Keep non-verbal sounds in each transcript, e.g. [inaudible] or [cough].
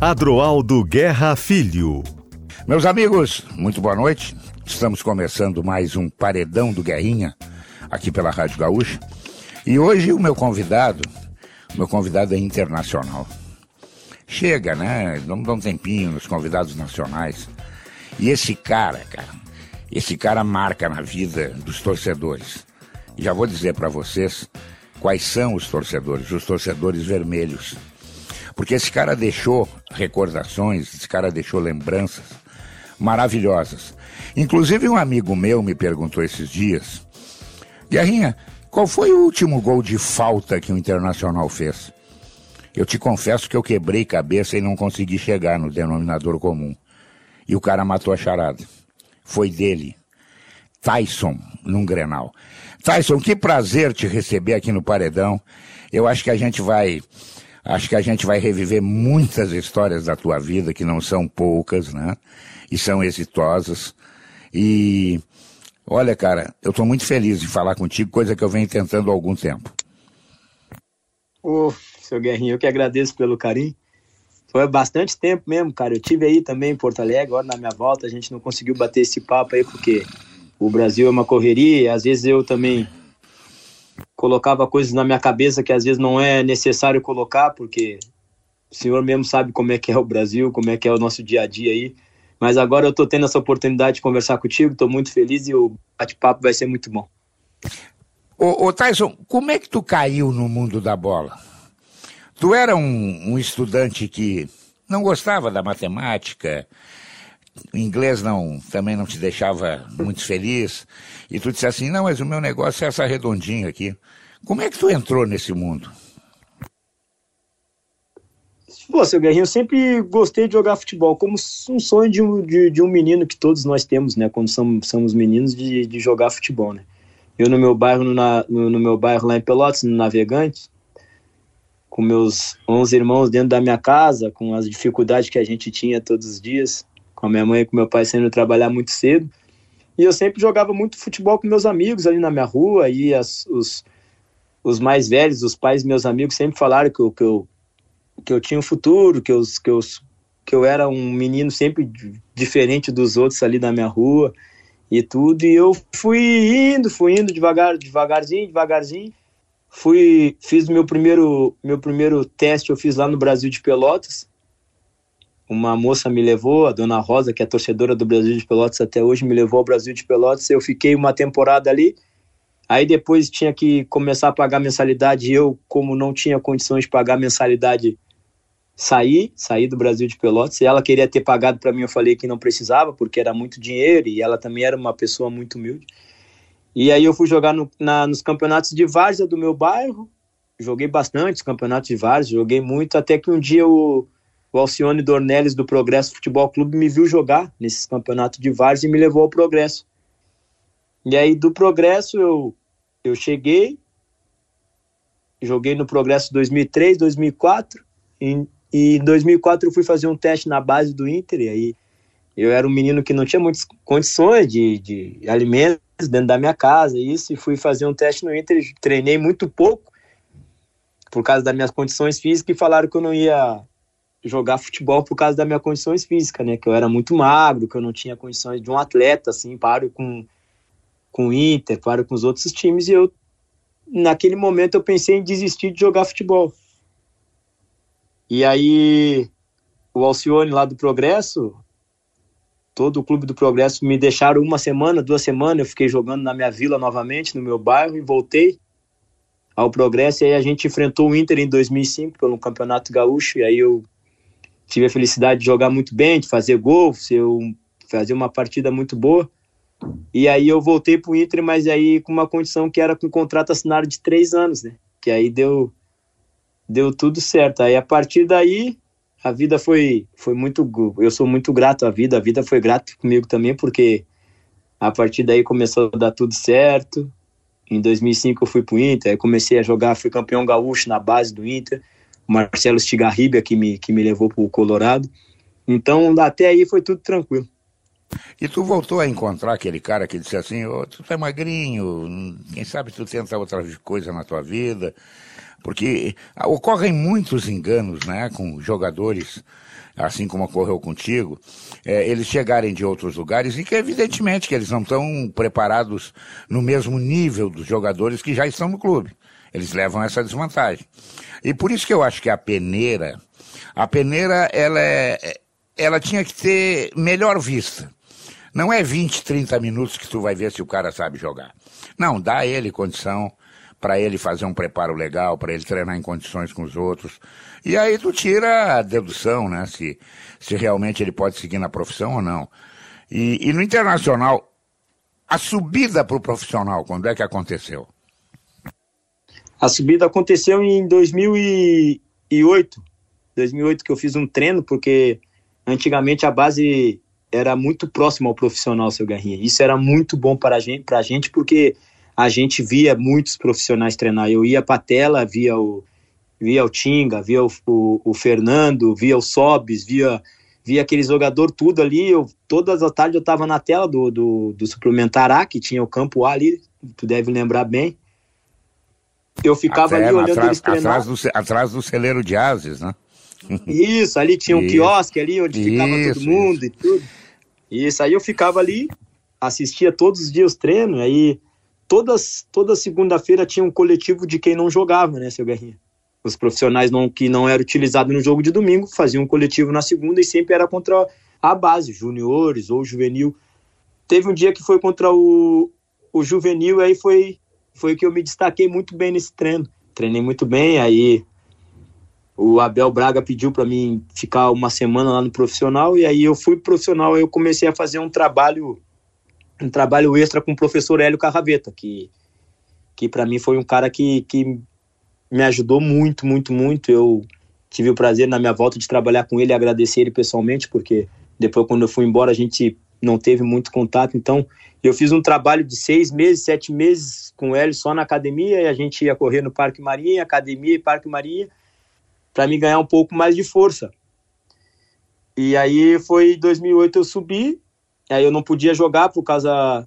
Adroaldo Guerra Filho. Meus amigos, muito boa noite. Estamos começando mais um Paredão do Guerrinha aqui pela Rádio Gaúcha. E hoje o meu convidado, o meu convidado é internacional. Chega, né? Vamos dar um tempinho nos convidados nacionais. E esse cara, cara, esse cara marca na vida dos torcedores. Já vou dizer para vocês quais são os torcedores, os torcedores vermelhos. Porque esse cara deixou recordações, esse cara deixou lembranças maravilhosas. Inclusive, um amigo meu me perguntou esses dias: Guerrinha, qual foi o último gol de falta que o Internacional fez? Eu te confesso que eu quebrei cabeça e não consegui chegar no denominador comum. E o cara matou a charada. Foi dele. Tyson, num Grenal. Tyson, que prazer te receber aqui no Paredão. Eu acho que a gente vai Acho que a gente vai reviver muitas histórias da tua vida, que não são poucas, né? E são exitosas. E olha, cara, eu estou muito feliz de falar contigo, coisa que eu venho tentando há algum tempo. Ô, oh, seu Guerrinho, eu que agradeço pelo carinho. Foi bastante tempo mesmo, cara. Eu tive aí também em Porto Alegre, agora na minha volta, a gente não conseguiu bater esse papo aí, porque o Brasil é uma correria, às vezes eu também colocava coisas na minha cabeça que às vezes não é necessário colocar, porque o senhor mesmo sabe como é que é o Brasil, como é que é o nosso dia a dia aí. Mas agora eu estou tendo essa oportunidade de conversar contigo, estou muito feliz e o bate-papo vai ser muito bom. Ô, ô, Tyson, como é que tu caiu no mundo da bola? Tu era um, um estudante que não gostava da matemática, o inglês não, também não te deixava muito feliz, e tu disse assim, não, mas o meu negócio é essa redondinha aqui. Como é que tu entrou nesse mundo? Pô, seu Guerrinho, eu sempre gostei de jogar futebol, como um sonho de um, de, de um menino que todos nós temos, né, quando somos, somos meninos, de, de jogar futebol, né. Eu no meu bairro, no, no, no meu bairro lá em Pelotas, no Navegante, com meus 11 irmãos dentro da minha casa, com as dificuldades que a gente tinha todos os dias, com a minha mãe e com meu pai saindo trabalhar muito cedo, e eu sempre jogava muito futebol com meus amigos ali na minha rua, e as, os os mais velhos, os pais meus amigos sempre falaram que eu, que eu, que eu tinha um futuro, que eu, que, eu, que eu era um menino sempre diferente dos outros ali da minha rua e tudo. E eu fui indo, fui indo devagar, devagarzinho, devagarzinho. Fui, fiz meu primeiro, meu primeiro teste, eu fiz lá no Brasil de Pelotas. Uma moça me levou, a dona Rosa, que é torcedora do Brasil de Pelotas até hoje, me levou ao Brasil de Pelotas. Eu fiquei uma temporada ali Aí depois tinha que começar a pagar mensalidade. Eu, como não tinha condições de pagar mensalidade, saí, saí do Brasil de Pelotas. E ela queria ter pagado para mim, eu falei que não precisava, porque era muito dinheiro e ela também era uma pessoa muito humilde. E aí eu fui jogar no, na, nos campeonatos de várzea do meu bairro. Joguei bastante os campeonatos de várzea, joguei muito, até que um dia o, o Alcione Dornelles do Progresso Futebol Clube me viu jogar nesses campeonatos de várzea e me levou ao Progresso. E aí do Progresso eu, eu cheguei, joguei no Progresso 2003, 2004, e, e em 2004 eu fui fazer um teste na base do Inter, e aí eu era um menino que não tinha muitas condições de, de alimentos dentro da minha casa, isso, e fui fazer um teste no Inter, treinei muito pouco, por causa das minhas condições físicas, e falaram que eu não ia jogar futebol por causa das minhas condições físicas, né, que eu era muito magro, que eu não tinha condições de um atleta, assim, paro com com o Inter, claro, com os outros times, e eu, naquele momento, eu pensei em desistir de jogar futebol. E aí, o Alcione lá do Progresso, todo o clube do Progresso me deixaram uma semana, duas semanas, eu fiquei jogando na minha vila novamente, no meu bairro, e voltei ao Progresso, e aí a gente enfrentou o Inter em 2005 pelo Campeonato Gaúcho, e aí eu tive a felicidade de jogar muito bem, de fazer gol, fazer uma partida muito boa, e aí eu voltei pro Inter, mas aí com uma condição que era com um contrato assinado de três anos, né? Que aí deu, deu tudo certo. Aí a partir daí, a vida foi, foi muito. Eu sou muito grato à vida, a vida foi grata comigo também, porque a partir daí começou a dar tudo certo. Em 2005 eu fui pro Inter, aí comecei a jogar, fui campeão gaúcho na base do Inter. O Marcelo Stigarribia que me, que me levou pro Colorado. Então, até aí foi tudo tranquilo. E tu voltou a encontrar aquele cara que disse assim, oh, tu tá magrinho, quem sabe tu tenta outra coisa na tua vida. Porque ocorrem muitos enganos, né, com jogadores, assim como ocorreu contigo, é, eles chegarem de outros lugares e que evidentemente que eles não estão preparados no mesmo nível dos jogadores que já estão no clube. Eles levam essa desvantagem. E por isso que eu acho que a peneira, a peneira, ela é, ela tinha que ter melhor vista. Não é 20, 30 minutos que tu vai ver se o cara sabe jogar. Não, dá a ele condição para ele fazer um preparo legal, para ele treinar em condições com os outros. E aí tu tira a dedução, né? Se, se realmente ele pode seguir na profissão ou não. E, e no internacional, a subida para o profissional, quando é que aconteceu? A subida aconteceu em 2008. 2008 que eu fiz um treino, porque antigamente a base era muito próxima ao profissional, seu Garrinha. Isso era muito bom para a gente, a gente, porque a gente via muitos profissionais treinar. Eu ia para a tela, via o, via o Tinga, via o, o, o, Fernando, via o Sobis, via, via aquele jogador tudo ali. Eu, todas as tardes eu estava na tela do, do, do Suplementar A, que tinha o campo A ali, tu deve lembrar bem. Eu ficava ali olhando atrás, eles treinar. Atrás do, atrás do celeiro de ases, né? Isso, ali tinha um Isso. quiosque ali onde Isso. ficava todo mundo e tudo. Isso, aí eu ficava ali, assistia todos os dias os treinos, aí todas, toda segunda-feira tinha um coletivo de quem não jogava, né, seu Guerrinha? Os profissionais não, que não eram utilizados no jogo de domingo faziam um coletivo na segunda e sempre era contra a base, juniores ou juvenil. Teve um dia que foi contra o, o juvenil, aí foi, foi que eu me destaquei muito bem nesse treino. Treinei muito bem, aí o Abel Braga pediu para mim ficar uma semana lá no profissional e aí eu fui profissional, eu comecei a fazer um trabalho um trabalho extra com o professor Hélio Carraveta, que que para mim foi um cara que, que me ajudou muito, muito, muito. Eu tive o prazer na minha volta de trabalhar com ele agradecer ele pessoalmente, porque depois quando eu fui embora a gente não teve muito contato, então eu fiz um trabalho de seis meses, sete meses com ele só na academia, e a gente ia correr no Parque Marinha, academia e Parque Marinha, para me ganhar um pouco mais de força. E aí foi 2008 eu subi, aí eu não podia jogar por causa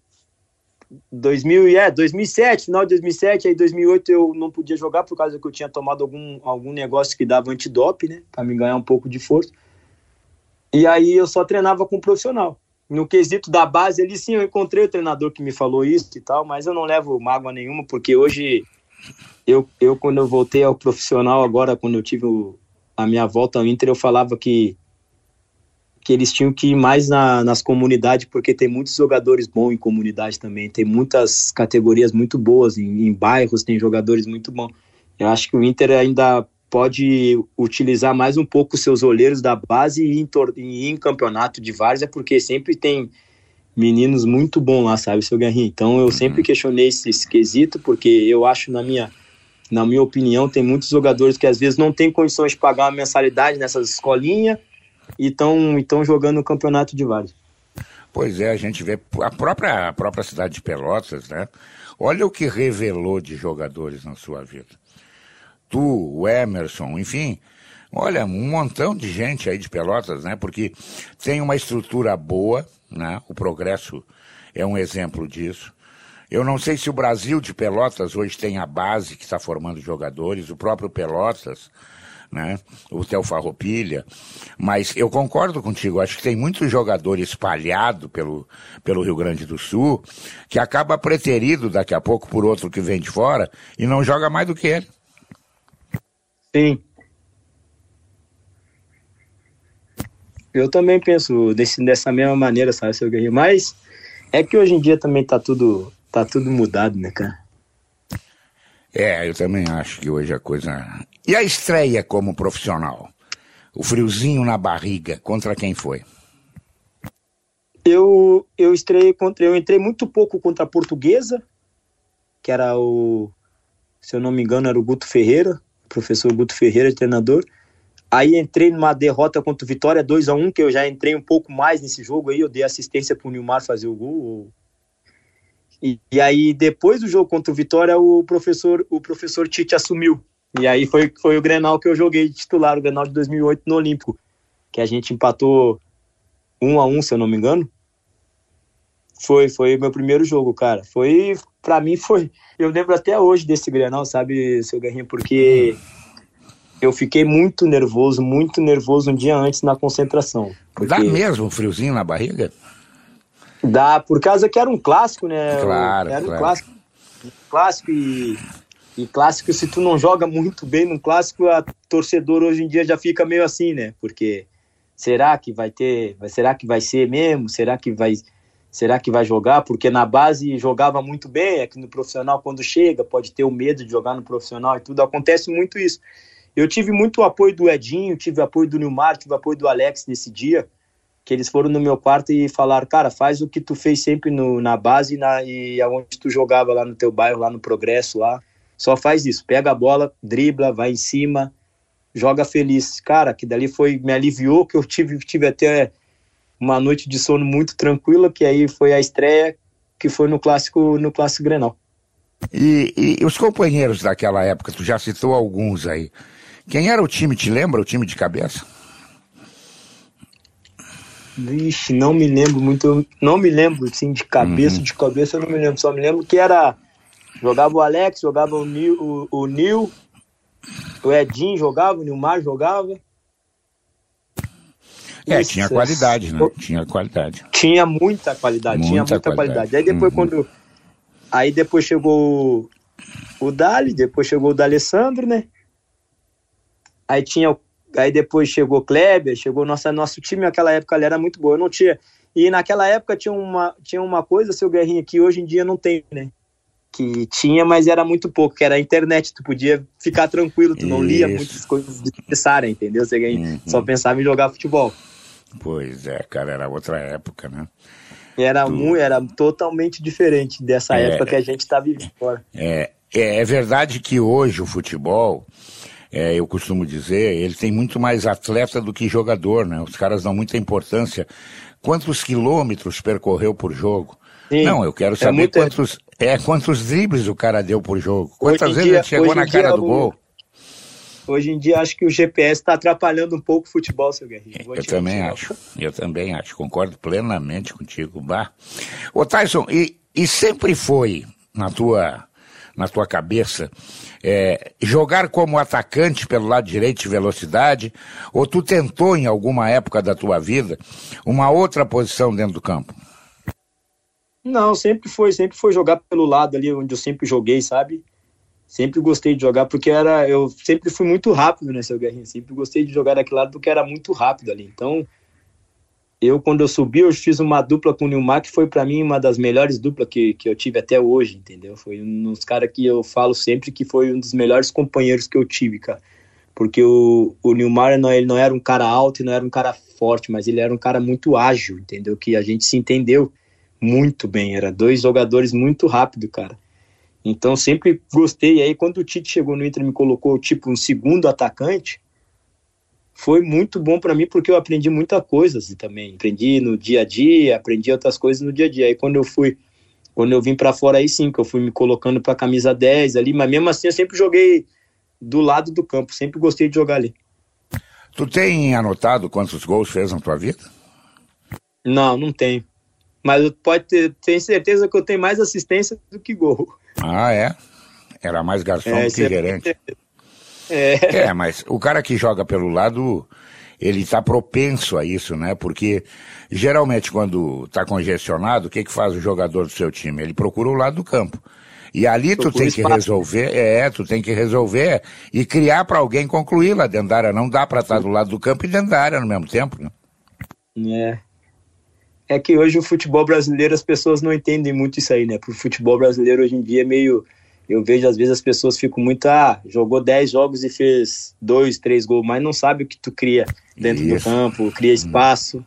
2000 é 2007, final de 2007, aí 2008 eu não podia jogar por causa que eu tinha tomado algum algum negócio que dava antidop, né, para me ganhar um pouco de força. E aí eu só treinava com um profissional. No quesito da base ali sim, eu encontrei o treinador que me falou isso e tal, mas eu não levo mágoa nenhuma porque hoje eu, eu quando eu voltei ao profissional agora, quando eu tive o, a minha volta ao Inter, eu falava que que eles tinham que ir mais na, nas comunidades, porque tem muitos jogadores bons em comunidade também, tem muitas categorias muito boas, em, em bairros tem jogadores muito bons. Eu acho que o Inter ainda pode utilizar mais um pouco os seus olheiros da base e em, e em campeonato de várzea, porque sempre tem meninos muito bons lá, sabe, seu Guerrinho? Então eu uhum. sempre questionei esse, esse quesito, porque eu acho na minha na minha opinião, tem muitos jogadores que às vezes não têm condições de pagar uma mensalidade nessas escolinhas e estão jogando no campeonato de vários. Pois é, a gente vê a própria, a própria cidade de Pelotas, né? Olha o que revelou de jogadores na sua vida. Tu, o Emerson, enfim, olha, um montão de gente aí de Pelotas, né? Porque tem uma estrutura boa, né? O progresso é um exemplo disso. Eu não sei se o Brasil de Pelotas hoje tem a base que está formando jogadores, o próprio Pelotas, né? O Theo Farroupilha, mas eu concordo contigo, acho que tem muito jogador espalhado pelo, pelo Rio Grande do Sul que acaba preterido daqui a pouco por outro que vem de fora e não joga mais do que ele. Sim. Eu também penso desse, dessa mesma maneira, sabe, seu Guerreiro, mas é que hoje em dia também tá tudo tá tudo mudado, né, cara? É, eu também acho que hoje a coisa. E a estreia como profissional? O friozinho na barriga, contra quem foi? Eu, eu estreiei contra. Eu entrei muito pouco contra a portuguesa, que era o. Se eu não me engano, era o Guto Ferreira, professor Guto Ferreira, treinador. Aí entrei numa derrota contra o Vitória 2 a 1 que eu já entrei um pouco mais nesse jogo aí. Eu dei assistência pro Nilmar fazer o gol, e, e, aí, depois do jogo contra o Vitória, o professor, o professor Tite assumiu. E aí foi, foi o Grenal que eu joguei de titular, o Grenal de 2008 no Olímpico, que a gente empatou um a um, se eu não me engano. Foi, foi meu primeiro jogo, cara. Foi, para mim foi. Eu lembro até hoje desse Grenal, sabe, seu Guerrinho, porque eu fiquei muito nervoso, muito nervoso um dia antes na concentração. Dá mesmo um friozinho na barriga? Dá, por causa que era um clássico, né? Claro, era claro. um clássico. Um clássico e, e clássico, se tu não joga muito bem num clássico, a torcedor hoje em dia já fica meio assim, né? Porque será que vai ter, será que vai ser mesmo? Será que vai será que vai jogar? Porque na base jogava muito bem, aqui no profissional quando chega, pode ter o medo de jogar no profissional e tudo, acontece muito isso. Eu tive muito apoio do Edinho, tive apoio do Nilmar, tive apoio do Alex nesse dia, que eles foram no meu quarto e falaram, cara, faz o que tu fez sempre no, na base na, e aonde tu jogava lá no teu bairro, lá no Progresso, lá. Só faz isso, pega a bola, dribla, vai em cima, joga feliz. Cara, que dali foi, me aliviou, que eu tive, tive até uma noite de sono muito tranquila, que aí foi a estreia, que foi no clássico, no clássico Grenal. E, e os companheiros daquela época, tu já citou alguns aí. Quem era o time, te lembra o time de cabeça? Vixe, não me lembro muito, não me lembro assim de cabeça, uhum. de cabeça eu não me lembro, só me lembro que era jogava o Alex, jogava o Nil, o, o, Nil, o Edinho jogava, o Nilmar jogava. É, Isso, tinha qualidade, né? Tinha qualidade. Tinha muita qualidade, muita tinha muita qualidade. qualidade. Aí depois uhum. quando aí depois chegou o Dali, depois chegou o D'Alessandro, né? Aí tinha o Aí depois chegou Kleber, chegou nossa nosso time naquela época ele era muito bom. Eu não tinha e naquela época tinha uma tinha uma coisa seu Guerrinha que hoje em dia não tem, né? Que tinha, mas era muito pouco, que era a internet. Tu podia ficar tranquilo, tu não lia muitas coisas desnecessárias, entendeu? Você uhum. só pensava em jogar futebol. Pois é, cara, era outra época, né? Era tu... muito, era totalmente diferente dessa é, época que a gente está vivendo agora. É, é, é verdade que hoje o futebol é, eu costumo dizer, ele tem muito mais atleta do que jogador, né? Os caras dão muita importância. Quantos quilômetros percorreu por jogo? Sim, Não, eu quero saber é muito... quantos, é, quantos dribles o cara deu por jogo. Quantas vezes dia, ele chegou na cara do gol? Hoje em dia acho que o GPS está atrapalhando um pouco o futebol, seu Guerrinho. eu também acho, eu também acho, concordo plenamente contigo, Bah. Ô Tyson, e, e sempre foi na tua na tua cabeça é, jogar como atacante pelo lado direito de velocidade? Ou tu tentou em alguma época da tua vida uma outra posição dentro do campo? Não, sempre foi, sempre foi jogar pelo lado ali onde eu sempre joguei, sabe? Sempre gostei de jogar porque era, eu sempre fui muito rápido, né, seu Guerrinho? Sempre gostei de jogar daquele lado porque era muito rápido ali. Então, eu, quando eu subi, eu fiz uma dupla com o Nilmar, que foi para mim uma das melhores duplas que, que eu tive até hoje, entendeu? Foi um dos caras que eu falo sempre que foi um dos melhores companheiros que eu tive, cara. Porque o, o Nilmar, não, ele não era um cara alto e não era um cara forte, mas ele era um cara muito ágil, entendeu? Que a gente se entendeu muito bem. Era dois jogadores muito rápido, cara. Então sempre gostei. E aí, quando o Tite chegou no Inter e me colocou, tipo, um segundo atacante, foi muito bom para mim porque eu aprendi muita coisa assim, também. Aprendi no dia a dia, aprendi outras coisas no dia a dia. Aí quando eu fui, quando eu vim para fora aí sim, que eu fui me colocando para camisa 10 ali, mas mesmo assim eu sempre joguei do lado do campo, sempre gostei de jogar ali. Tu tem anotado quantos gols fez na tua vida? Não, não tenho. Mas pode ter, tenho certeza que eu tenho mais assistência do que gol. Ah, é? Era mais garçom é, do que gerente. É é. é, mas o cara que joga pelo lado, ele está propenso a isso, né? Porque geralmente quando está congestionado, o que, que faz o jogador do seu time? Ele procura o lado do campo. E ali tu tem que resolver, é, tu tem que resolver e criar para alguém concluir lá dentro da área. Não dá para estar do lado do campo e dentro da área no mesmo tempo, né? É. É que hoje o futebol brasileiro as pessoas não entendem muito isso aí, né? Porque o futebol brasileiro hoje em dia é meio eu vejo às vezes as pessoas ficam muito, ah, jogou 10 jogos e fez dois, três gols, mas não sabe o que tu cria dentro Isso. do campo, cria espaço.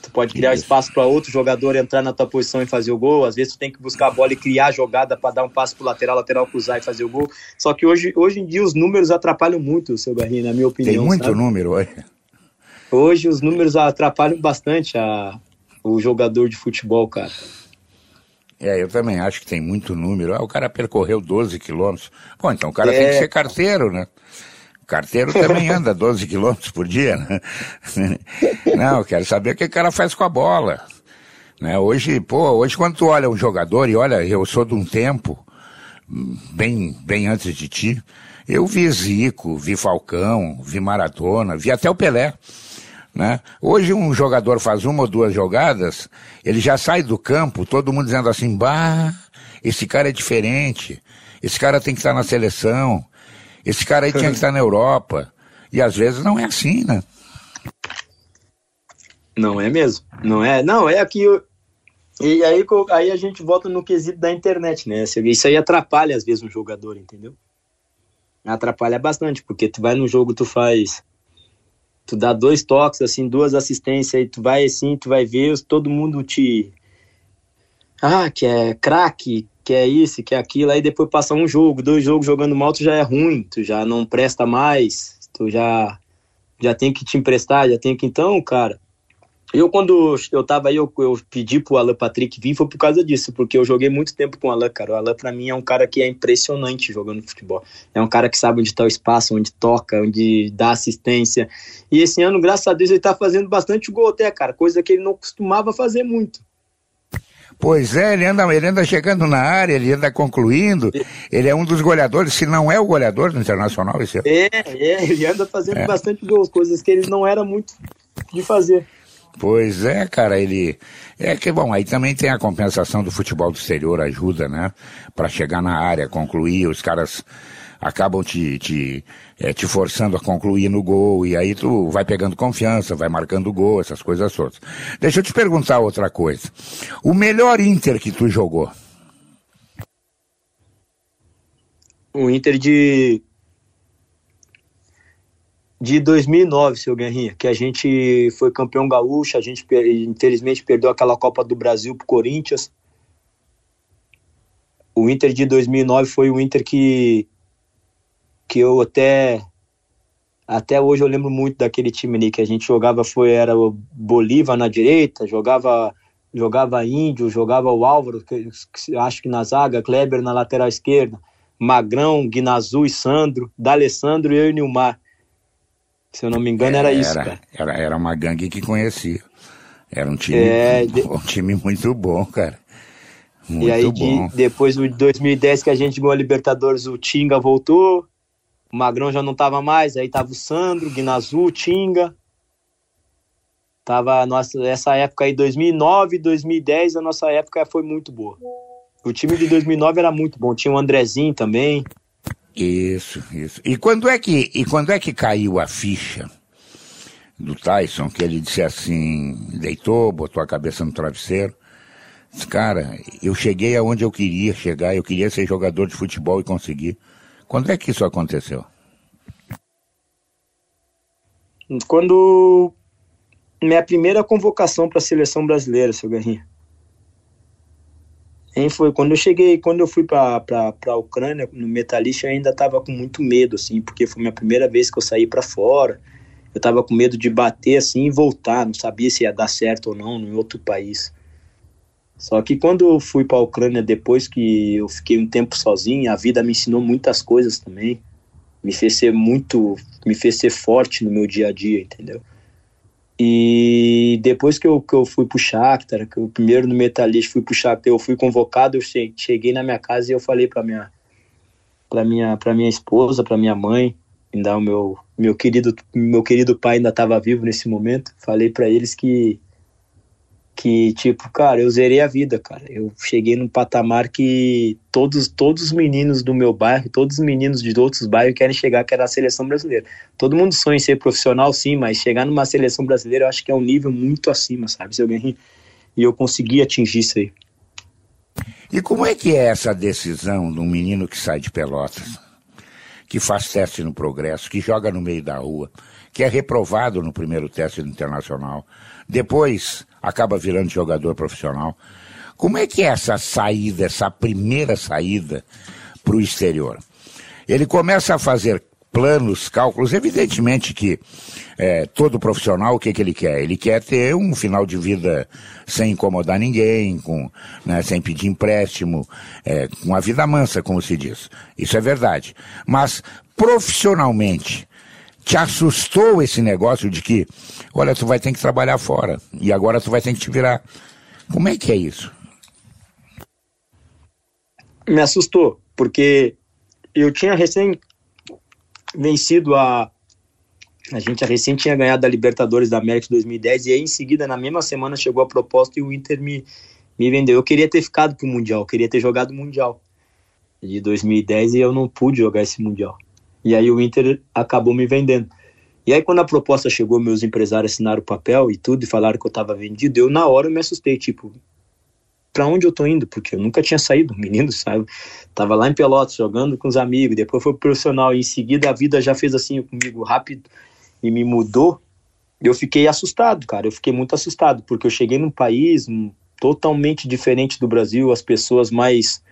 Tu pode criar Isso. espaço para outro jogador entrar na tua posição e fazer o gol. Às vezes tu tem que buscar a bola e criar a jogada para dar um passo pro lateral, lateral cruzar e fazer o gol. Só que hoje, hoje em dia os números atrapalham muito seu Garrinho, na minha opinião. Tem muito sabe? número hoje. Hoje os números atrapalham bastante a, o jogador de futebol, cara. É, eu também acho que tem muito número. Ah, o cara percorreu 12 quilômetros. Bom, então o cara é... tem que ser carteiro, né? O carteiro também [laughs] anda 12 quilômetros por dia, né? Não, eu quero saber o que o cara faz com a bola. Né? Hoje, pô, hoje quando tu olha um jogador, e olha, eu sou de um tempo, bem, bem antes de ti, eu vi Zico, vi Falcão, vi Maratona, vi até o Pelé. Né? Hoje um jogador faz uma ou duas jogadas, ele já sai do campo, todo mundo dizendo assim, bah, esse cara é diferente, esse cara tem que estar na seleção, esse cara aí tinha que estar na Europa. E às vezes não é assim, né? Não é mesmo. Não é. Não, é que. E aí, aí a gente volta no quesito da internet, né? Isso aí atrapalha às vezes um jogador, entendeu? Atrapalha bastante, porque tu vai no jogo, tu faz. Tu dá dois toques, assim, duas assistências, aí tu vai assim, tu vai ver, todo mundo te. Ah, que é craque, que é isso, que é aquilo, aí depois passa um jogo, dois jogos jogando mal, tu já é ruim, tu já não presta mais, tu já já tem que te emprestar, já tem que então, cara. Eu, quando eu tava aí, eu, eu pedi pro Alan Patrick vir, foi por causa disso, porque eu joguei muito tempo com o Alan, cara. O Alan, pra mim, é um cara que é impressionante jogando futebol. É um cara que sabe onde tá o espaço, onde toca, onde dá assistência. E esse ano, graças a Deus, ele tá fazendo bastante gol até, cara, coisa que ele não costumava fazer muito. Pois é, ele anda, ele anda chegando na área, ele anda concluindo. Ele é um dos goleadores, se não é o goleador do Internacional esse ano. É, é, ele anda fazendo é. bastante gols, coisas que ele não era muito de fazer. Pois é, cara, ele. É que, bom, aí também tem a compensação do futebol do exterior, ajuda, né? Para chegar na área, concluir, os caras acabam te, te, é, te forçando a concluir no gol, e aí tu vai pegando confiança, vai marcando gol, essas coisas todas. Deixa eu te perguntar outra coisa. O melhor Inter que tu jogou? O Inter de de 2009, seu Guerrinha, que a gente foi campeão gaúcho, a gente infelizmente perdeu aquela Copa do Brasil pro Corinthians. O Inter de 2009 foi o Inter que que eu até até hoje eu lembro muito daquele time ali que a gente jogava foi era o Bolívar na direita, jogava jogava Índio, jogava o Álvaro, que, que, acho que na zaga, Kleber na lateral esquerda, Magrão, Guinazu e Sandro, D'Alessandro e eu e Nilmar. Se eu não me engano, era, era isso, cara. Era, era uma gangue que conhecia. Era um time, é, de... um time muito bom, cara. Muito e aí, bom. De, depois de 2010 que a gente ganhou a Libertadores, o Tinga voltou, o Magrão já não tava mais, aí tava o Sandro, Guinazu, Tinga. Tava nossa, essa época aí, 2009, 2010, a nossa época foi muito boa. O time de 2009 era muito bom, tinha o Andrezinho também. Isso, isso. E quando é que, e quando é que caiu a ficha do Tyson, que ele disse assim, deitou, botou a cabeça no travesseiro, disse, cara, eu cheguei aonde eu queria chegar, eu queria ser jogador de futebol e consegui. Quando é que isso aconteceu? Quando minha primeira convocação para a seleção brasileira, seu Garrinha. Foi quando eu cheguei, quando eu fui para a Ucrânia, no Metalist, eu ainda estava com muito medo, assim, porque foi minha primeira vez que eu saí para fora. Eu estava com medo de bater assim e voltar, não sabia se ia dar certo ou não em outro país. Só que quando eu fui para a Ucrânia, depois que eu fiquei um tempo sozinho, a vida me ensinou muitas coisas também. Me fez ser muito, me fez ser forte no meu dia a dia, entendeu? E depois que eu, que eu fui pro Shakhtar, que eu primeiro no Metalist fui pro Shakhtar, eu fui convocado, eu cheguei na minha casa e eu falei para minha para minha para minha esposa, para minha mãe, ainda o meu meu querido meu querido pai ainda estava vivo nesse momento. Falei para eles que que tipo, cara, eu zerei a vida, cara. Eu cheguei num patamar que todos todos os meninos do meu bairro, todos os meninos de outros bairros querem chegar, que era a seleção brasileira. Todo mundo sonha em ser profissional, sim, mas chegar numa seleção brasileira eu acho que é um nível muito acima, sabe, seu Guerrinho? E eu consegui atingir isso aí. E como é que é essa decisão de um menino que sai de Pelotas, que faz teste no Progresso, que joga no meio da rua, que é reprovado no primeiro teste internacional, depois acaba virando jogador profissional. Como é que é essa saída, essa primeira saída para o exterior? Ele começa a fazer planos, cálculos. Evidentemente que é, todo profissional, o que, que ele quer? Ele quer ter um final de vida sem incomodar ninguém, com, né, sem pedir empréstimo, é, com a vida mansa, como se diz. Isso é verdade. Mas profissionalmente, te assustou esse negócio de que, olha, tu vai ter que trabalhar fora e agora tu vai ter que te virar. Como é que é isso? Me assustou, porque eu tinha recém vencido a. A gente recém tinha ganhado a Libertadores da América de 2010 e aí em seguida, na mesma semana, chegou a proposta e o Inter me, me vendeu. Eu queria ter ficado pro Mundial, queria ter jogado o Mundial de 2010 e eu não pude jogar esse Mundial. E aí o Inter acabou me vendendo. E aí quando a proposta chegou, meus empresários assinaram o papel e tudo, e falaram que eu estava vendido, eu na hora eu me assustei, tipo, para onde eu tô indo? Porque eu nunca tinha saído, menino, [laughs] sabe? Tava lá em Pelotas jogando com os amigos, depois foi profissional e em seguida a vida já fez assim comigo rápido e me mudou. Eu fiquei assustado, cara. Eu fiquei muito assustado porque eu cheguei num país totalmente diferente do Brasil, as pessoas mais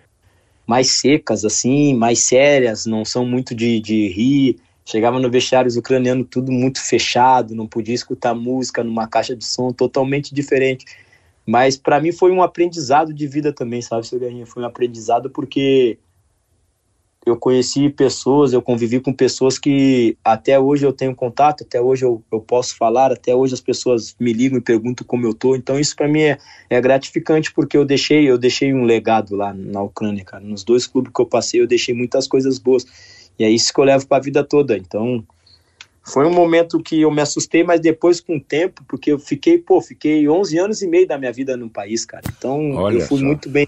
mais secas assim, mais sérias, não são muito de, de rir. Chegava no vestiário ucraniano tudo muito fechado, não podia escutar música numa caixa de som totalmente diferente. Mas para mim foi um aprendizado de vida também, sabe, Guerrinha? Foi um aprendizado porque eu conheci pessoas, eu convivi com pessoas que até hoje eu tenho contato, até hoje eu, eu posso falar, até hoje as pessoas me ligam e perguntam como eu tô. Então isso para mim é, é gratificante porque eu deixei, eu deixei um legado lá na Ucrânia, cara. Nos dois clubes que eu passei, eu deixei muitas coisas boas. E é isso que eu levo para a vida toda. Então, foi um momento que eu me assustei, mas depois com o tempo, porque eu fiquei, pô, fiquei 11 anos e meio da minha vida no país, cara. Então, Olha eu fui só. muito bem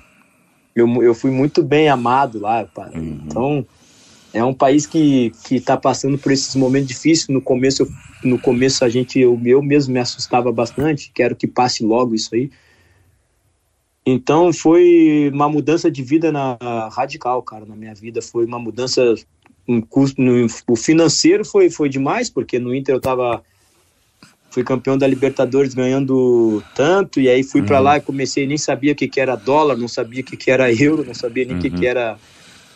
eu, eu fui muito bem amado lá, cara. Uhum. Então, é um país que que tá passando por esses momentos difíceis. No começo, eu, no começo a gente eu, eu mesmo me assustava bastante, quero que passe logo isso aí. Então, foi uma mudança de vida na radical, cara, na minha vida, foi uma mudança um custo no, o financeiro foi foi demais, porque no Inter eu tava fui campeão da Libertadores ganhando tanto e aí fui uhum. para lá e comecei nem sabia o que, que era dólar, não sabia o que, que era [laughs] euro, não sabia nem o uhum. que, que era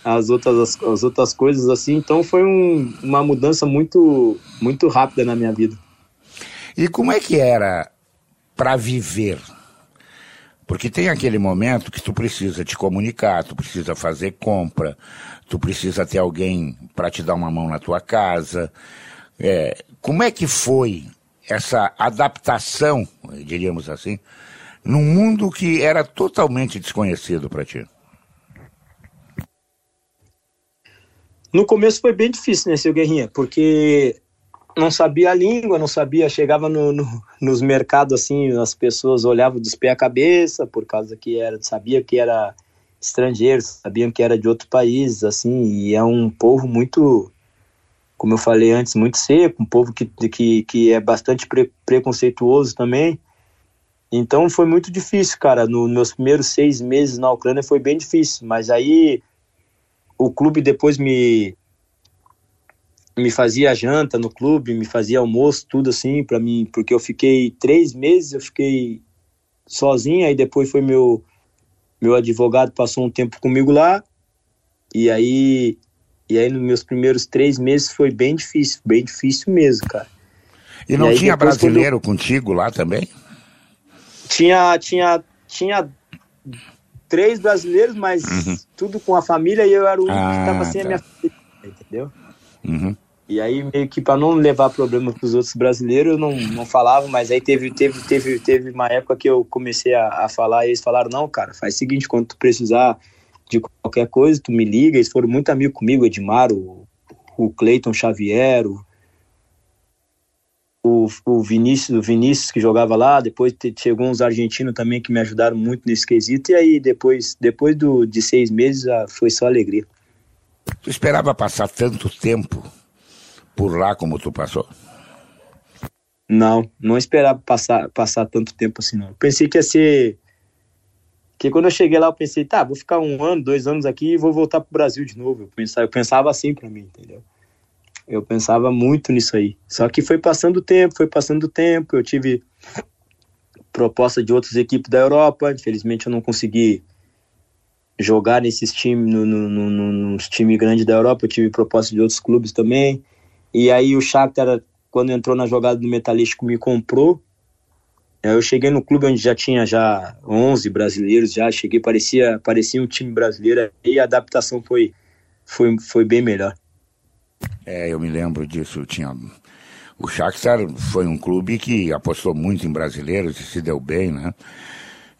as outras as, as, outras coisas assim. Então foi um, uma mudança muito muito rápida na minha vida. E como é que era para viver? Porque tem aquele momento que tu precisa te comunicar, tu precisa fazer compra, tu precisa ter alguém para te dar uma mão na tua casa. É, como é que foi essa adaptação, diríamos assim, num mundo que era totalmente desconhecido para ti? No começo foi bem difícil, né, seu Guerrinha? Porque não sabia a língua, não sabia, chegava no, no, nos mercados assim, as pessoas olhavam dos pés à cabeça por causa que era, sabia que era estrangeiro, sabiam que era de outro país, assim, e é um povo muito como eu falei antes, muito seco, um povo que, que, que é bastante pre, preconceituoso também. Então foi muito difícil, cara. Nos meus primeiros seis meses na Ucrânia foi bem difícil, mas aí o clube depois me me fazia janta no clube, me fazia almoço, tudo assim para mim, porque eu fiquei três meses, eu fiquei sozinho, aí depois foi meu meu advogado passou um tempo comigo lá e aí e aí, nos meus primeiros três meses foi bem difícil, bem difícil mesmo, cara. E não e tinha brasileiro eu... contigo lá também? Tinha, tinha, tinha três brasileiros, mas uhum. tudo com a família e eu era o único ah, que estava sem tá. a minha filha, entendeu? Uhum. E aí, meio que para não levar problema para os outros brasileiros, eu não, não falava, mas aí teve, teve, teve, teve uma época que eu comecei a, a falar e eles falaram: não, cara, faz o seguinte, quando tu precisar de qualquer coisa, tu me liga. Eles foram muito amigos comigo, Edmar, o, o Cleiton Xavier, o, o, Vinícius, o Vinícius que jogava lá. Depois chegou uns argentinos também que me ajudaram muito nesse quesito. E aí, depois, depois do, de seis meses, foi só alegria. Tu esperava passar tanto tempo por lá como tu passou? Não, não esperava passar, passar tanto tempo assim, não. Pensei que ia ser porque quando eu cheguei lá, eu pensei, tá, vou ficar um ano, dois anos aqui e vou voltar pro Brasil de novo. Eu pensava, eu pensava assim para mim, entendeu? Eu pensava muito nisso aí. Só que foi passando o tempo, foi passando o tempo. Eu tive proposta de outras equipes da Europa. Infelizmente, eu não consegui jogar nesses times, no, no, no, nos times grandes da Europa. Eu tive proposta de outros clubes também. E aí o Shakhtar, quando entrou na jogada do Metalístico, me comprou eu cheguei no clube onde já tinha já 11 brasileiros, já cheguei, parecia, parecia um time brasileiro e a adaptação foi, foi, foi bem melhor. É, eu me lembro disso, tinha... O Shakhtar foi um clube que apostou muito em brasileiros e se deu bem, né?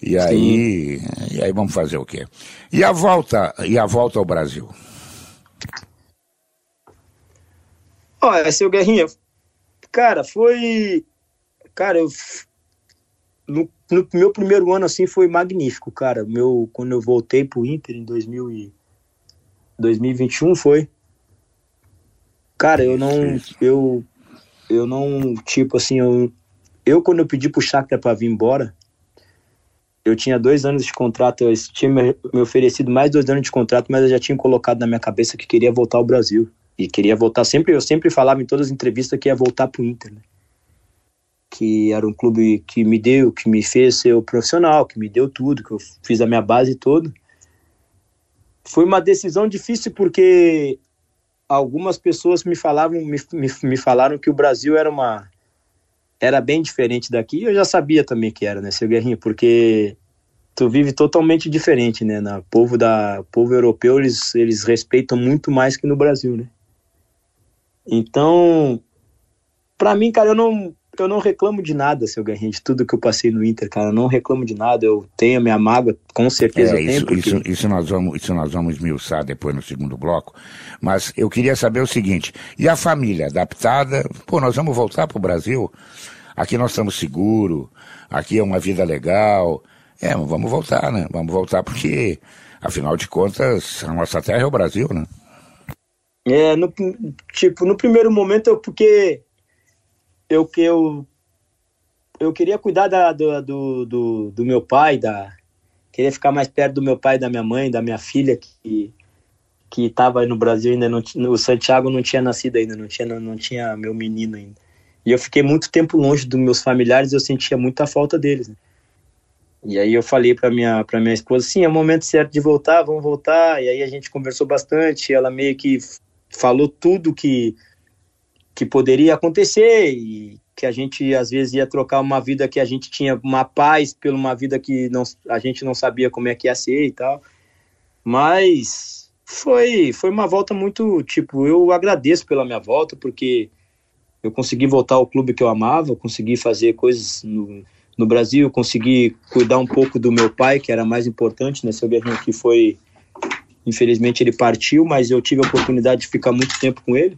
E aí, e aí vamos fazer o quê? E a volta, e a volta ao Brasil? Olha, seu Guerrinha, cara, foi. Cara, eu. No, no, meu primeiro ano, assim, foi magnífico, cara. Meu, quando eu voltei pro Inter em 2000 e, 2021, foi. Cara, eu não. Eu. Eu não. Tipo assim, eu. Eu, quando eu pedi pro Shakhtar pra vir embora, eu tinha dois anos de contrato. Eu tinha me oferecido mais dois anos de contrato, mas eu já tinha colocado na minha cabeça que queria voltar ao Brasil. E queria voltar sempre, eu sempre falava em todas as entrevistas que ia voltar pro Inter, né? Que era um clube que me deu, que me fez ser o profissional, que me deu tudo, que eu fiz a minha base toda. Foi uma decisão difícil porque algumas pessoas me falavam, me, me, me falaram que o Brasil era uma era bem diferente daqui. Eu já sabia também que era, né, seu Guerrinho, porque tu vive totalmente diferente, né? Na povo da povo europeu eles eles respeitam muito mais que no Brasil, né? Então, para mim, cara, eu não, eu não reclamo de nada, seu Guerrinho, de tudo que eu passei no Inter, cara. Eu não reclamo de nada. Eu tenho a minha mágoa, com certeza é, eu tenho. Porque... Isso, isso, nós vamos, isso nós vamos esmiuçar depois no segundo bloco. Mas eu queria saber o seguinte: e a família adaptada? Pô, nós vamos voltar pro Brasil? Aqui nós estamos seguros, aqui é uma vida legal. É, vamos voltar, né? Vamos voltar porque, afinal de contas, a nossa terra é o Brasil, né? É, no, tipo, no primeiro momento, eu, porque eu, eu, eu queria cuidar da, do, do, do, do, meu pai, da, queria ficar mais perto do meu pai, da minha mãe, da minha filha, que que estava no Brasil ainda não o Santiago não tinha nascido ainda não tinha não, não tinha meu menino ainda e eu fiquei muito tempo longe dos meus familiares eu sentia muita falta deles né? e aí eu falei para minha para minha esposa sim é o momento certo de voltar vamos voltar e aí a gente conversou bastante ela meio que falou tudo que, que poderia acontecer e que a gente às vezes ia trocar uma vida que a gente tinha uma paz pela uma vida que não, a gente não sabia como é que ia ser e tal. Mas foi foi uma volta muito, tipo, eu agradeço pela minha volta porque eu consegui voltar ao clube que eu amava, consegui fazer coisas no, no Brasil, consegui cuidar um pouco do meu pai, que era mais importante, né, seu Guerrinho, que foi Infelizmente ele partiu, mas eu tive a oportunidade de ficar muito tempo com ele.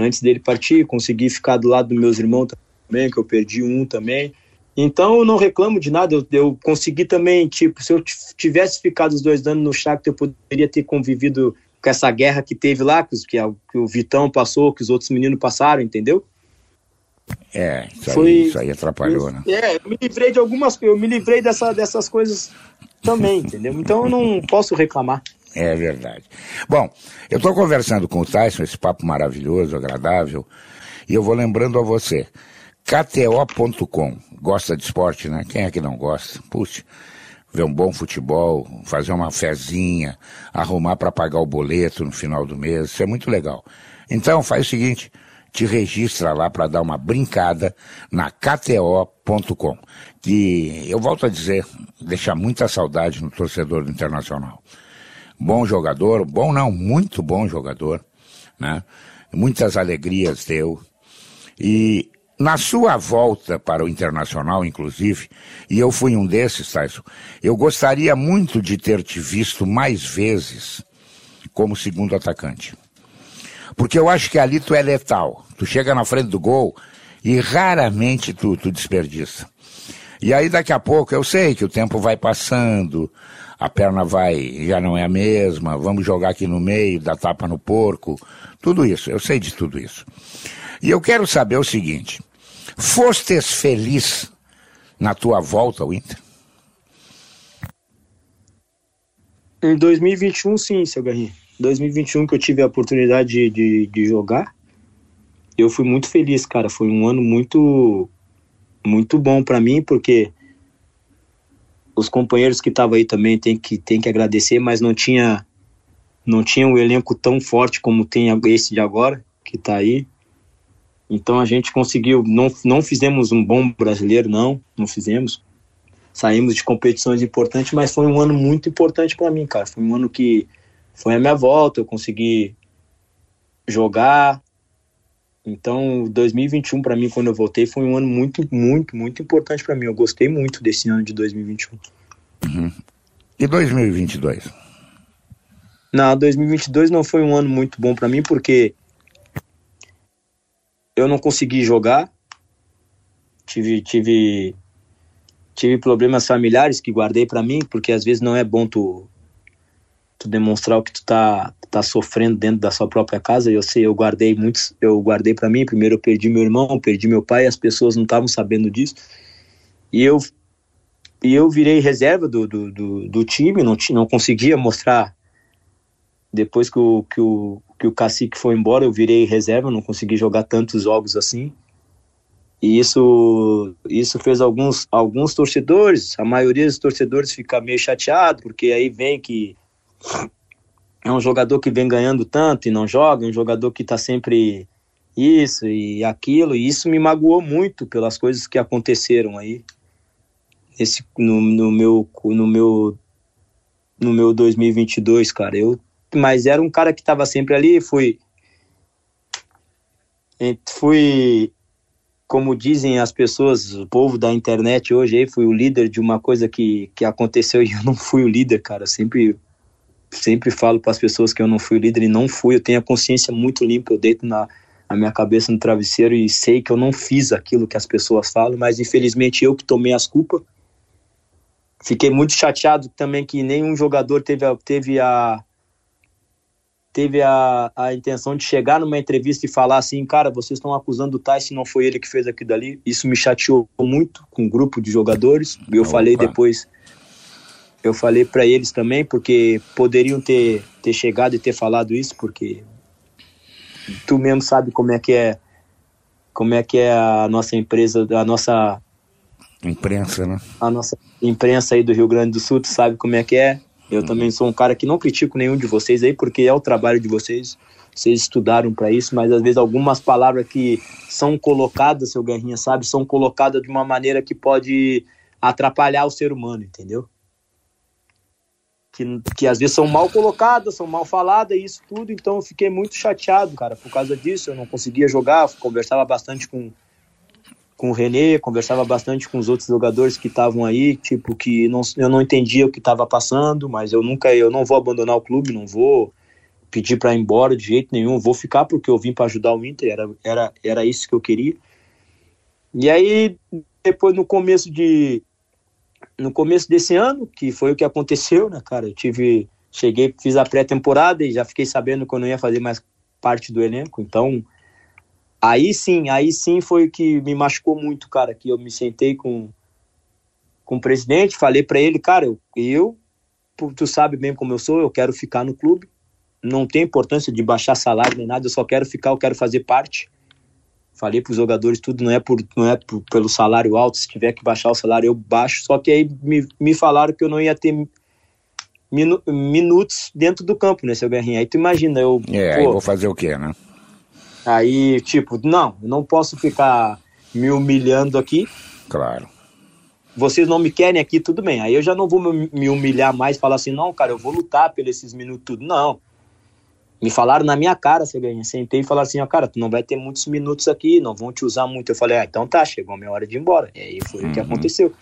Antes dele partir, consegui ficar do lado dos meus irmãos também, que eu perdi um também. Então eu não reclamo de nada, eu, eu consegui também, tipo, se eu tivesse ficado os dois anos no Shakhtar, eu poderia ter convivido com essa guerra que teve lá, que, que, que o Vitão passou, que os outros meninos passaram, entendeu? É, isso, Foi, aí, isso aí atrapalhou, né? É, eu me livrei de algumas eu me livrei dessa, dessas coisas também, entendeu? Então eu não posso reclamar. É verdade. Bom, eu estou conversando com o Tyson, esse papo maravilhoso, agradável, e eu vou lembrando a você, KTO.com, gosta de esporte, né? Quem é que não gosta? Puxa, ver um bom futebol, fazer uma fezinha, arrumar para pagar o boleto no final do mês, isso é muito legal. Então, faz o seguinte, te registra lá para dar uma brincada na KTO.com, que eu volto a dizer, deixa muita saudade no torcedor do Internacional bom jogador, bom não, muito bom jogador, né? Muitas alegrias deu. E na sua volta para o Internacional, inclusive, e eu fui um desses, Tyson, eu gostaria muito de ter te visto mais vezes como segundo atacante. Porque eu acho que ali tu é letal. Tu chega na frente do gol e raramente tu, tu desperdiça. E aí daqui a pouco, eu sei que o tempo vai passando, a perna vai, já não é a mesma, vamos jogar aqui no meio, dar tapa no porco, tudo isso, eu sei de tudo isso. E eu quero saber o seguinte, fostes feliz na tua volta ao Inter? Em 2021, sim, seu Garrinha. 2021 que eu tive a oportunidade de, de, de jogar, eu fui muito feliz, cara. Foi um ano muito, muito bom para mim, porque os companheiros que estavam aí também tem que, tem que agradecer, mas não tinha não tinha um elenco tão forte como tem esse de agora, que está aí. Então a gente conseguiu, não, não fizemos um bom brasileiro, não, não fizemos. Saímos de competições importantes, mas foi um ano muito importante para mim, cara. Foi um ano que foi a minha volta, eu consegui jogar, Então, 2021 para mim, quando eu voltei, foi um ano muito, muito, muito importante para mim. Eu gostei muito desse ano de 2021. Uhum. E 2022? Não, 2022 não foi um ano muito bom para mim porque eu não consegui jogar. Tive, tive, tive problemas familiares que guardei para mim, porque às vezes não é bom tu, tu demonstrar o que tu tá, tá sofrendo dentro da sua própria casa. Eu sei, eu guardei muitos, eu guardei para mim. Primeiro eu perdi meu irmão, perdi meu pai, as pessoas não estavam sabendo disso. E eu e eu virei reserva do, do, do, do time, não, não conseguia mostrar. Depois que o, que, o, que o cacique foi embora, eu virei reserva, não consegui jogar tantos jogos assim. E isso, isso fez alguns, alguns torcedores, a maioria dos torcedores ficar meio chateado, porque aí vem que é um jogador que vem ganhando tanto e não joga, um jogador que está sempre isso e aquilo, e isso me magoou muito pelas coisas que aconteceram aí esse no, no meu no meu no meu 2022, cara. Eu mas era um cara que estava sempre ali, fui fui como dizem as pessoas, o povo da internet hoje aí, fui o líder de uma coisa que, que aconteceu [laughs] e eu não fui o líder, cara. Sempre sempre falo para as pessoas que eu não fui o líder e não fui. Eu tenho a consciência muito limpa, eu deito na a minha cabeça no travesseiro e sei que eu não fiz aquilo que as pessoas falam, mas infelizmente eu que tomei as culpas Fiquei muito chateado também que nenhum jogador teve a, teve a teve a, a intenção de chegar numa entrevista e falar assim, cara, vocês estão acusando o Tyson, não foi ele que fez aquilo dali. Isso me chateou muito com o um grupo de jogadores. Eu Opa. falei depois, eu falei para eles também, porque poderiam ter, ter chegado e ter falado isso, porque tu mesmo sabe como é que é como é que é a nossa empresa, a nossa imprensa, né? A nossa imprensa aí do Rio Grande do Sul, tu sabe como é que é. Eu uhum. também sou um cara que não critico nenhum de vocês aí, porque é o trabalho de vocês. Vocês estudaram para isso, mas às vezes algumas palavras que são colocadas, seu Guerrinha sabe, são colocadas de uma maneira que pode atrapalhar o ser humano, entendeu? Que, que às vezes são mal colocadas, são mal faladas e isso tudo, então eu fiquei muito chateado, cara, por causa disso. Eu não conseguia jogar, conversava bastante com, com o René, conversava bastante com os outros jogadores que estavam aí, tipo, que não, eu não entendia o que estava passando, mas eu nunca, eu não vou abandonar o clube, não vou pedir para ir embora de jeito nenhum, vou ficar porque eu vim para ajudar o Inter, era, era, era isso que eu queria. E aí, depois no começo de no começo desse ano, que foi o que aconteceu, né, cara, eu tive, cheguei, fiz a pré-temporada e já fiquei sabendo que eu não ia fazer mais parte do elenco, então Aí sim, aí sim foi o que me machucou muito, cara, que eu me sentei com, com o presidente, falei para ele, cara, eu, eu, tu sabe bem como eu sou, eu quero ficar no clube, não tem importância de baixar salário nem nada, eu só quero ficar, eu quero fazer parte. Falei para os jogadores, tudo não é, por, não é por, pelo salário alto, se tiver que baixar o salário eu baixo, só que aí me, me falaram que eu não ia ter minu, minutos dentro do campo, né, seu Guerrinha? Aí tu imagina, eu... É, pô, aí vou fazer o quê, né? Aí, tipo, não, não posso ficar me humilhando aqui. Claro. Vocês não me querem aqui, tudo bem. Aí eu já não vou me humilhar mais, falar assim, não, cara, eu vou lutar pelos esses minutos, tudo. Não. Me falaram na minha cara, ganha. Sentei e falaram assim, ó, cara, tu não vai ter muitos minutos aqui, não vão te usar muito. Eu falei, ah, então tá, chegou a minha hora de ir embora. E aí foi uhum. o que uhum. aconteceu.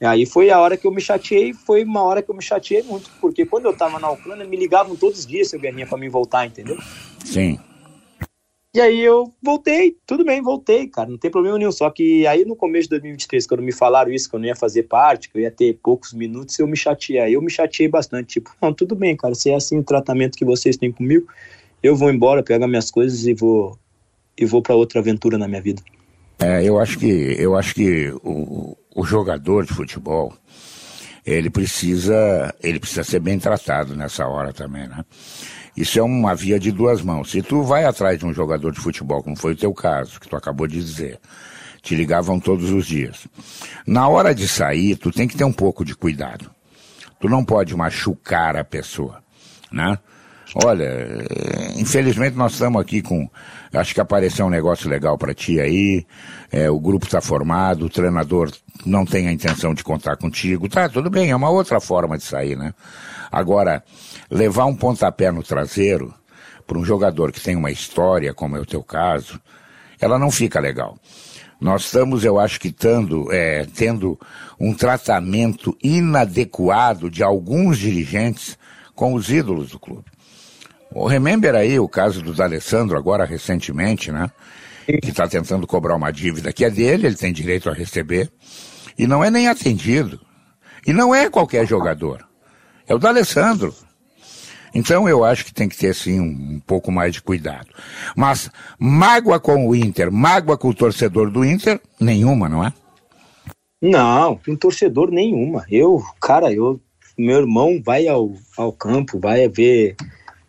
E aí foi a hora que eu me chateei, foi uma hora que eu me chateei muito, porque quando eu tava na Ucrânia, me ligavam todos os dias, seu Guerrinha, pra me voltar, entendeu? Sim. E aí eu voltei, tudo bem, voltei, cara, não tem problema nenhum. Só que aí no começo de 2023, quando me falaram isso, que eu não ia fazer parte, que eu ia ter poucos minutos, eu me chateei. Eu me chateei bastante, tipo, não, tudo bem, cara, se é assim o tratamento que vocês têm comigo, eu vou embora, pego minhas coisas e vou e vou para outra aventura na minha vida. É, eu acho que eu acho que o, o jogador de futebol ele precisa ele precisa ser bem tratado nessa hora também, né? Isso é uma via de duas mãos. Se tu vai atrás de um jogador de futebol, como foi o teu caso, que tu acabou de dizer, te ligavam todos os dias. Na hora de sair, tu tem que ter um pouco de cuidado. Tu não pode machucar a pessoa, né? Olha, infelizmente nós estamos aqui com. Acho que apareceu um negócio legal para ti aí. É, o grupo está formado, o treinador não tem a intenção de contar contigo. Tá, tudo bem, é uma outra forma de sair, né? Agora, levar um pontapé no traseiro para um jogador que tem uma história, como é o teu caso, ela não fica legal. Nós estamos, eu acho que, tendo, é, tendo um tratamento inadequado de alguns dirigentes com os ídolos do clube. Remember aí o caso do D'Alessandro, agora recentemente, né? Que está tentando cobrar uma dívida que é dele, ele tem direito a receber, e não é nem atendido. E não é qualquer jogador. É o D'Alessandro. Então eu acho que tem que ter sim um, um, pouco mais de cuidado. Mas mágoa com o Inter, mágoa com o torcedor do Inter, nenhuma, não é? Não, com torcedor nenhuma. Eu, cara, eu, meu irmão vai ao, ao campo, vai ver,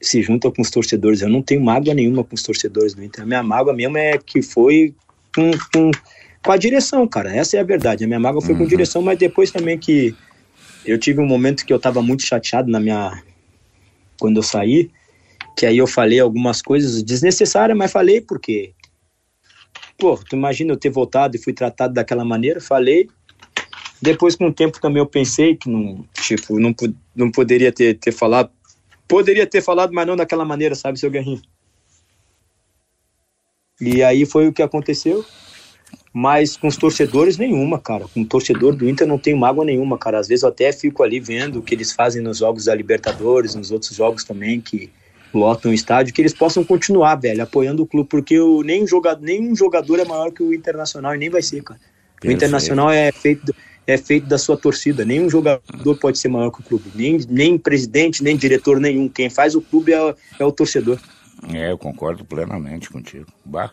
se junta com os torcedores. Eu não tenho mágoa nenhuma com os torcedores do Inter. A minha mágoa mesmo é que foi com, com, com a direção, cara. Essa é a verdade. A minha mágoa foi uhum. com direção, mas depois também que eu tive um momento que eu tava muito chateado na minha quando eu saí, que aí eu falei algumas coisas desnecessárias, mas falei porque, pô, tu imagina eu ter voltado e fui tratado daquela maneira, falei. Depois, com o tempo, também eu pensei que não, tipo, não, não poderia ter, ter falado, poderia ter falado, mas não daquela maneira, sabe, seu Guerrinho? E aí foi o que aconteceu. Mas com os torcedores, nenhuma, cara. Com o torcedor do Inter não tenho mágoa nenhuma, cara. Às vezes eu até fico ali vendo o que eles fazem nos jogos da Libertadores, nos outros jogos também, que lotam o estádio, que eles possam continuar, velho, apoiando o clube, porque o, nem jogador, nenhum jogador é maior que o Internacional e nem vai ser, cara. O Internacional é feito, é feito da sua torcida. Nenhum jogador pode ser maior que o clube. Nem, nem presidente, nem diretor nenhum. Quem faz o clube é, é o torcedor. É, eu concordo plenamente contigo. Bah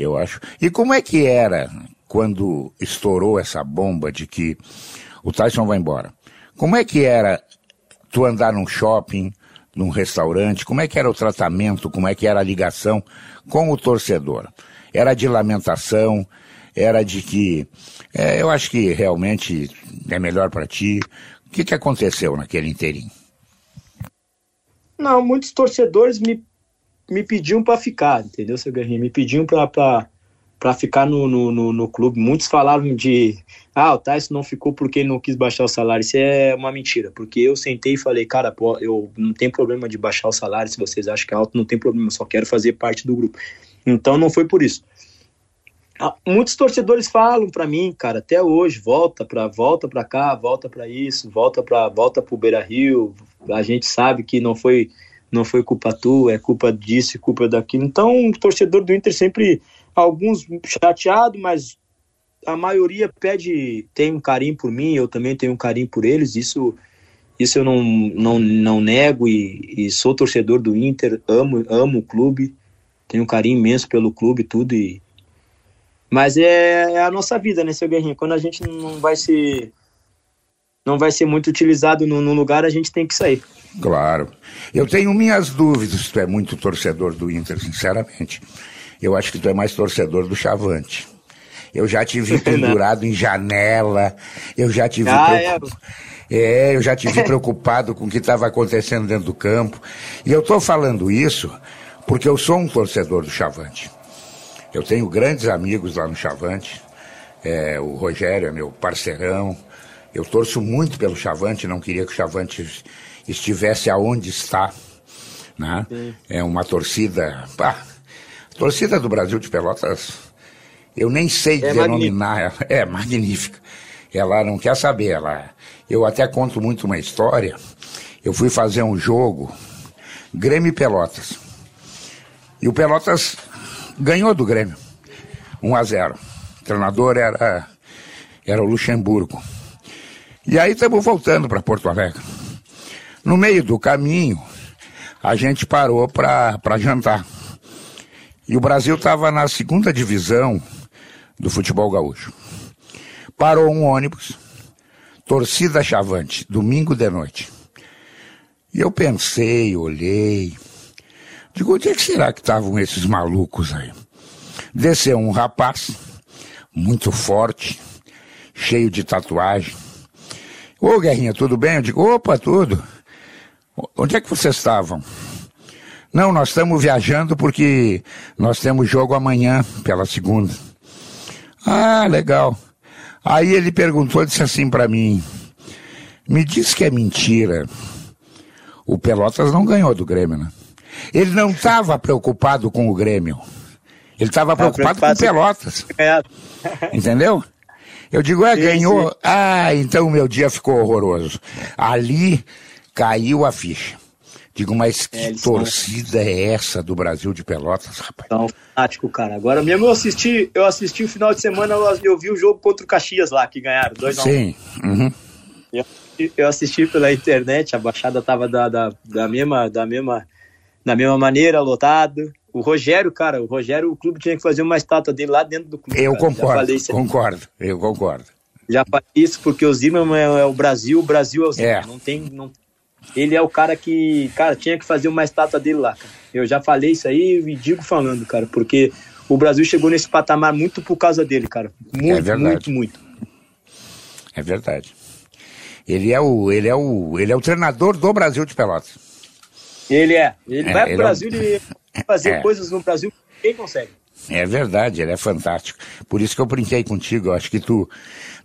eu acho. E como é que era quando estourou essa bomba de que o Tyson vai embora? Como é que era tu andar num shopping, num restaurante? Como é que era o tratamento? Como é que era a ligação com o torcedor? Era de lamentação? Era de que é, eu acho que realmente é melhor para ti. O que, que aconteceu naquele inteirinho? Não, muitos torcedores me me pediam para ficar, entendeu, seu Guerrinha? Me pediam para ficar no, no, no, no, clube. Muitos falavam de. Ah, o Tyson não ficou porque ele não quis baixar o salário. Isso é uma mentira, porque eu sentei e falei, cara, pô, eu não tenho problema de baixar o salário. Se vocês acham que é alto, não tem problema, só quero fazer parte do grupo. Então não foi por isso. Ah, muitos torcedores falam para mim, cara, até hoje, volta para volta para cá, volta para isso, volta para volta pro Beira-Rio. A gente sabe que não foi não foi culpa tua, é culpa disso culpa daquilo. Então, o torcedor do Inter sempre, alguns chateado, mas a maioria pede, tem um carinho por mim, eu também tenho um carinho por eles, isso isso eu não, não, não nego e, e sou torcedor do Inter, amo, amo o clube, tenho um carinho imenso pelo clube tudo e mas é, é a nossa vida, né, seu Guerrinho? Quando a gente não vai ser não vai ser muito utilizado no, no lugar, a gente tem que sair. Claro. Eu tenho minhas dúvidas, tu é muito torcedor do Inter, sinceramente. Eu acho que tu é mais torcedor do Chavante. Eu já te vi [laughs] pendurado em janela, eu já te vi ah, preocup... é. é, eu já te vi [laughs] preocupado com o que estava acontecendo dentro do campo. E eu estou falando isso porque eu sou um torcedor do Chavante. Eu tenho grandes amigos lá no Chavante. É, o Rogério é meu parceirão. Eu torço muito pelo Chavante, não queria que o Chavante estivesse aonde está. Né? É uma torcida. Pá, torcida do Brasil de Pelotas, eu nem sei é denominar ela. [laughs] É magnífica. Ela não quer saber. Ela, eu até conto muito uma história. Eu fui fazer um jogo, Grêmio e Pelotas. E o Pelotas ganhou do Grêmio. 1 a 0. O treinador era, era o Luxemburgo. E aí estamos voltando para Porto Alegre. No meio do caminho, a gente parou para jantar. E o Brasil estava na segunda divisão do futebol gaúcho. Parou um ônibus, torcida chavante, domingo de noite. E eu pensei, olhei, digo, onde é que será que estavam esses malucos aí? Desceu um rapaz, muito forte, cheio de tatuagem. Ô Guerrinha, tudo bem? Eu digo, opa, tudo. Onde é que vocês estavam? Não, nós estamos viajando porque nós temos jogo amanhã, pela segunda. Ah, legal. Aí ele perguntou, disse assim para mim: Me diz que é mentira. O Pelotas não ganhou do Grêmio, né? Ele não estava preocupado com o Grêmio. Ele estava preocupado, preocupado, com Pelotas. [laughs] É. Entendeu? Eu digo, é, sim, ganhou. Sim. Ah, então o meu dia ficou horroroso. Ali caiu a ficha. Digo, mas que é, torcida é essa do Brasil de Pelotas, rapaz? Então, fanático, cara. Agora mesmo eu assisti, eu assisti o final de semana, eu vi o jogo contra o Caxias lá, que ganharam, 2 Sim. Um. Uhum. Eu, eu, assisti pela internet, a baixada tava da, da, da, mesma, da, mesma, da mesma maneira, lotado. O Rogério, cara, o Rogério, o clube tinha que fazer uma estátua dele lá dentro do clube. Eu cara. concordo, concordo, eu concordo. Já falei isso porque o Zimmermann é, é o Brasil, o Brasil é o Zimmermann. É. Não tem, não ele é o cara que, cara, tinha que fazer uma estátua dele lá. Cara. Eu já falei isso aí e digo falando, cara, porque o Brasil chegou nesse patamar muito por causa dele, cara. Muito, é muito, muito. É verdade. Ele é o, ele é o, ele é o treinador do Brasil de Pelotas. Ele é. Ele é, vai pro ele Brasil é e fazer [laughs] é. coisas no Brasil que quem consegue. É verdade, ele é fantástico. Por isso que eu brinquei contigo. Eu acho que tu,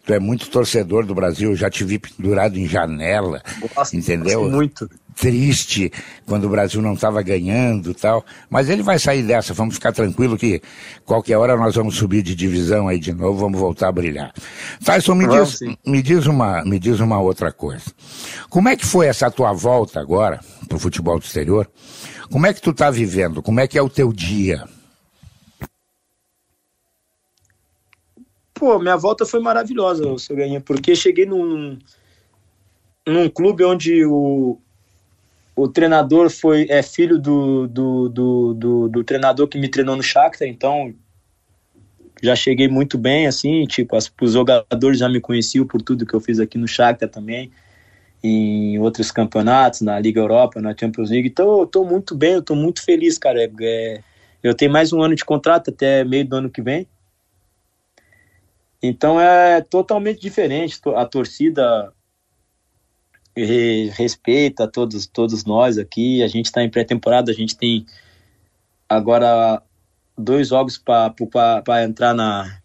tu é muito torcedor do Brasil. Eu já te vi pendurado em janela, Gosto, entendeu? Muito. Triste quando o Brasil não estava ganhando tal. Mas ele vai sair dessa. Vamos ficar tranquilo que qualquer hora nós vamos subir de divisão aí de novo. Vamos voltar a brilhar. Tyson, me, diz, me, diz uma, me diz uma outra coisa. Como é que foi essa tua volta agora pro futebol do exterior? Como é que tu está vivendo? Como é que é o teu dia? pô, minha volta foi maravilhosa, seu Ganha, porque cheguei num, num clube onde o, o treinador foi é filho do, do, do, do, do treinador que me treinou no Shakhtar, então já cheguei muito bem, assim, tipo, as, os jogadores já me conheciam por tudo que eu fiz aqui no Shakhtar também, em outros campeonatos, na Liga Europa, na Champions League, então eu tô muito bem, eu tô muito feliz, cara, é, é, eu tenho mais um ano de contrato até meio do ano que vem, então é totalmente diferente. A torcida respeita todos, todos nós aqui. A gente está em pré-temporada, a gente tem agora dois jogos para entrar na,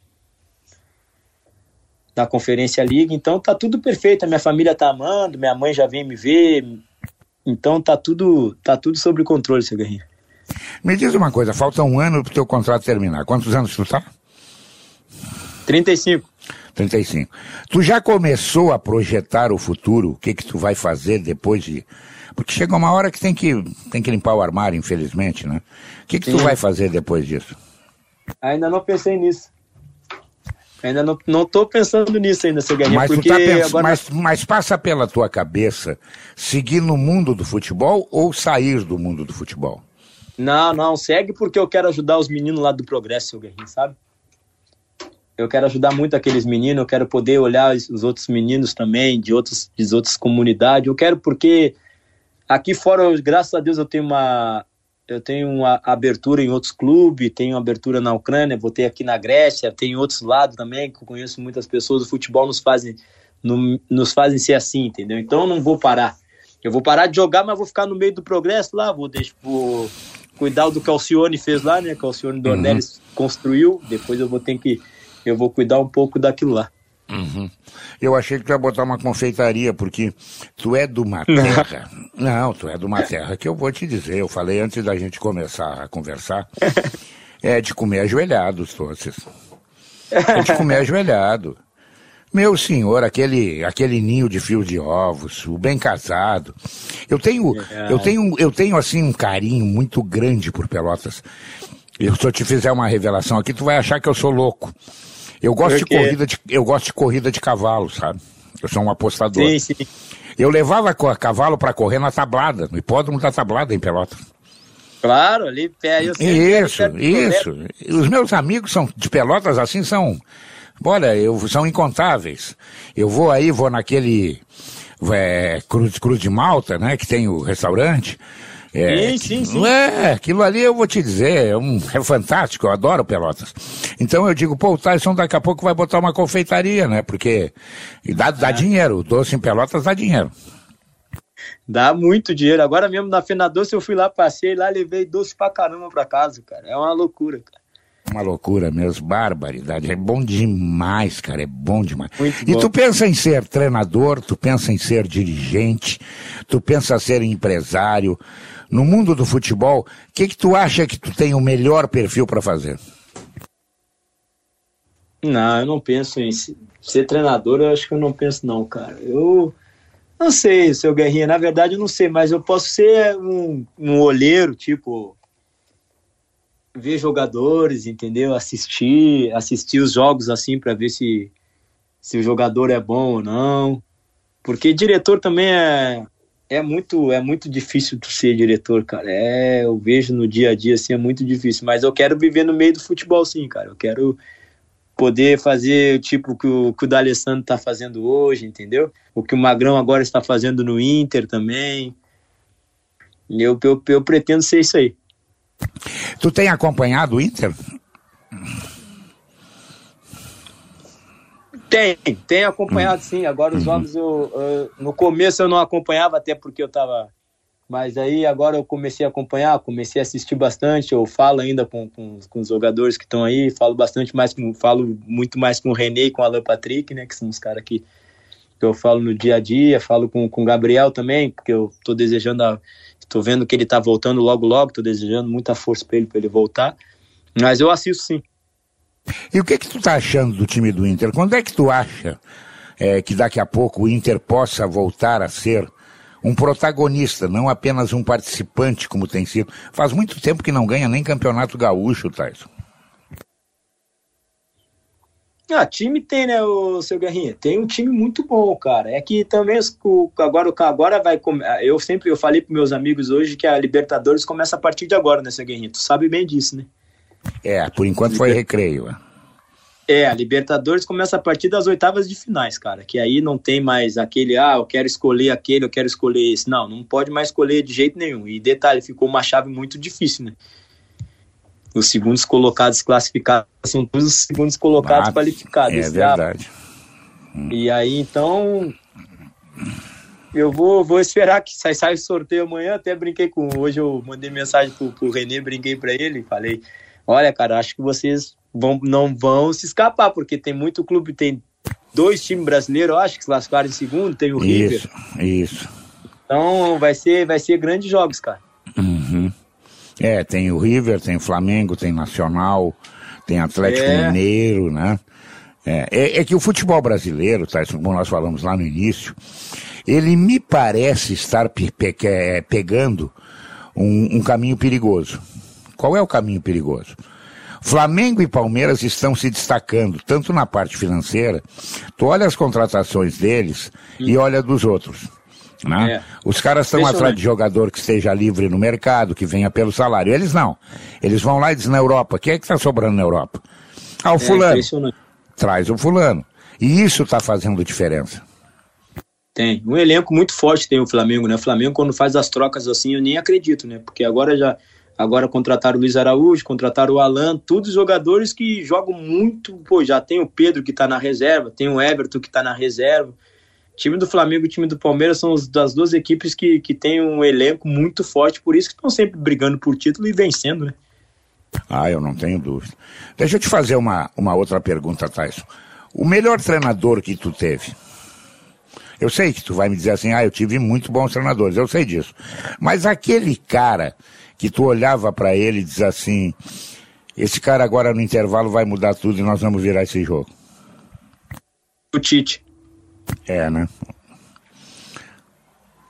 na Conferência Liga. Então tá tudo perfeito. A minha família tá amando, minha mãe já vem me ver. Então tá tudo, tá tudo sob controle, seu Guerrinho. Me diz uma coisa, falta um ano para o teu contrato terminar. Quantos anos tu tá? 35. 35. Tu já começou a projetar o futuro? O que que tu vai fazer depois de... Porque chega uma hora que tem que, tem que limpar o armário, infelizmente, né? O que que Sim. tu vai fazer depois disso? Ainda não pensei nisso. Ainda não, não tô pensando nisso ainda, seu Guilherme. Mas, porque tá agora... mas, mas passa pela tua cabeça seguir no mundo do futebol ou sair do mundo do futebol? Não, não, segue porque eu quero ajudar os meninos lá do Progresso, seu Guerrinho, sabe? Eu quero ajudar muito aqueles meninos, eu quero poder olhar os outros meninos também, de, outros, de outras comunidades. Eu quero porque aqui fora, graças a Deus, eu tenho uma eu tenho uma abertura em outros clubes, tenho abertura na Ucrânia, vou ter aqui na Grécia, tem outros lados também, que eu conheço muitas pessoas, o futebol nos fazem, no, nos fazem ser assim, entendeu? Então eu não vou parar. Eu vou parar de jogar, mas vou ficar no meio do progresso lá, vou, deixar, vou cuidar do que o Alcione fez lá, né? Que o Alcione Dornelles uhum. construiu, depois eu vou ter que eu vou cuidar um pouco daquilo lá. Uhum. Eu achei que tu ia botar uma confeitaria, porque tu é de uma terra. Não, tu é de uma terra que eu vou te dizer. Eu falei antes da gente começar a conversar. É de comer ajoelhado, Tosses. É de comer ajoelhado. Meu senhor, aquele, aquele ninho de fios de ovos, o bem casado. Eu tenho, é. eu tenho, eu tenho assim um carinho muito grande por Pelotas. Eu, se eu te fizer uma revelação aqui, tu vai achar que eu sou louco. Eu gosto, de corrida de, eu gosto de corrida de cavalo, sabe? Eu sou um apostador. Sim, sim. Eu levava cavalo para correr na tablada, no hipódromo da tablada em Pelotas. Claro, ali eu Isso, isso. Os meus amigos são de Pelotas assim são. Olha, eu, são incontáveis. Eu vou aí, vou naquele é, Cruz, Cruz de Malta, né? Que tem o restaurante. É, sim, sim, sim. É, aquilo ali eu vou te dizer, é, um, é fantástico, eu adoro Pelotas. Então eu digo, pô, o Tyson daqui a pouco vai botar uma confeitaria, né? Porque dá, dá é. dinheiro, o doce em Pelotas dá dinheiro. Dá muito dinheiro. Agora mesmo na Fena Doce eu fui lá, passei lá, levei doce pra caramba pra casa, cara. É uma loucura, cara. Uma loucura mesmo, barbaridade. É bom demais, cara, é bom demais. Muito e bom. tu pensa em ser treinador, tu pensa em ser dirigente, tu pensa em ser empresário, no mundo do futebol, o que, que tu acha que tu tem o melhor perfil para fazer? Não, eu não penso em ser treinador, eu acho que eu não penso não, cara. Eu não sei, seu Guerrinha, na verdade eu não sei, mas eu posso ser um, um olheiro, tipo, ver jogadores, entendeu? Assistir, assistir os jogos assim para ver se, se o jogador é bom ou não. Porque diretor também é, é muito é muito difícil de ser diretor, cara. É, eu vejo no dia a dia assim, é muito difícil, mas eu quero viver no meio do futebol sim, cara. Eu quero poder fazer tipo que o que o D'Alessandro tá fazendo hoje, entendeu? O que o Magrão agora está fazendo no Inter também. Eu, eu, eu pretendo ser isso aí. Tu tem acompanhado o Inter? Tem, tem acompanhado sim. Agora os uhum. jogos eu, eu, no começo eu não acompanhava até porque eu tava mas aí agora eu comecei a acompanhar, comecei a assistir bastante, eu falo ainda com, com, com os jogadores que estão aí, falo bastante mais com, falo muito mais com o René e com o Alan Patrick, né, que são os caras que, que eu falo no dia a dia, falo com, com o Gabriel também, porque eu tô desejando a, Tô vendo que ele tá voltando logo logo, tô desejando muita força para ele, para ele voltar. Mas eu assisto sim. E o que que tu tá achando do time do Inter? Quando é que tu acha é, que daqui a pouco o Inter possa voltar a ser um protagonista, não apenas um participante como tem sido? Faz muito tempo que não ganha nem campeonato gaúcho, Tyson. Ah, time tem, né, o seu Guerrinha? Tem um time muito bom, cara. É que também o, agora, agora vai. Eu sempre eu falei para meus amigos hoje que a Libertadores começa a partir de agora, né, seu Guerrinha? Tu sabe bem disso, né? É, por enquanto foi recreio. É, a Libertadores começa a partir das oitavas de finais, cara. Que aí não tem mais aquele, ah, eu quero escolher aquele, eu quero escolher esse. Não, não pode mais escolher de jeito nenhum. E detalhe, ficou uma chave muito difícil, né? Os segundos colocados classificados são todos os segundos colocados ah, qualificados. É verdade. E aí, então, eu vou, vou esperar que sai, sai o sorteio amanhã. Até brinquei com. Hoje eu mandei mensagem pro, pro Renê, brinquei para ele. Falei: Olha, cara, acho que vocês vão, não vão se escapar, porque tem muito clube, tem dois times brasileiros, eu acho, que se classificaram em segundo, tem o River. Isso, isso. Então vai ser, vai ser grandes jogos, cara. Uhum. É, tem o River, tem o Flamengo, tem Nacional, tem Atlético é. Mineiro, né? É, é, é, que o futebol brasileiro, tá, como nós falamos lá no início, ele me parece estar pe pe é, pegando um, um caminho perigoso. Qual é o caminho perigoso? Flamengo e Palmeiras estão se destacando, tanto na parte financeira, tu olha as contratações deles hum. e olha dos outros. Né? É. Os caras estão atrás de jogador que esteja livre no mercado, que venha pelo salário. Eles não. Eles vão lá e dizem na Europa, quem é que está sobrando na Europa? Ah, o é, fulano. Traz o fulano. E isso está fazendo diferença. Tem. Um elenco muito forte tem o Flamengo, né? O Flamengo, quando faz as trocas assim, eu nem acredito, né? Porque agora já. Agora contrataram o Luiz Araújo, contrataram o Alan, todos jogadores que jogam muito. Pô, já tem o Pedro que está na reserva, tem o Everton que está na reserva time do Flamengo e time do Palmeiras são das duas equipes que, que têm um elenco muito forte, por isso que estão sempre brigando por título e vencendo, né? Ah, eu não tenho dúvida. Deixa eu te fazer uma, uma outra pergunta, Tyson. O melhor treinador que tu teve? Eu sei que tu vai me dizer assim, ah, eu tive muito bons treinadores, eu sei disso. Mas aquele cara que tu olhava para ele e diz assim, esse cara agora no intervalo vai mudar tudo e nós vamos virar esse jogo. O Tite. É, né?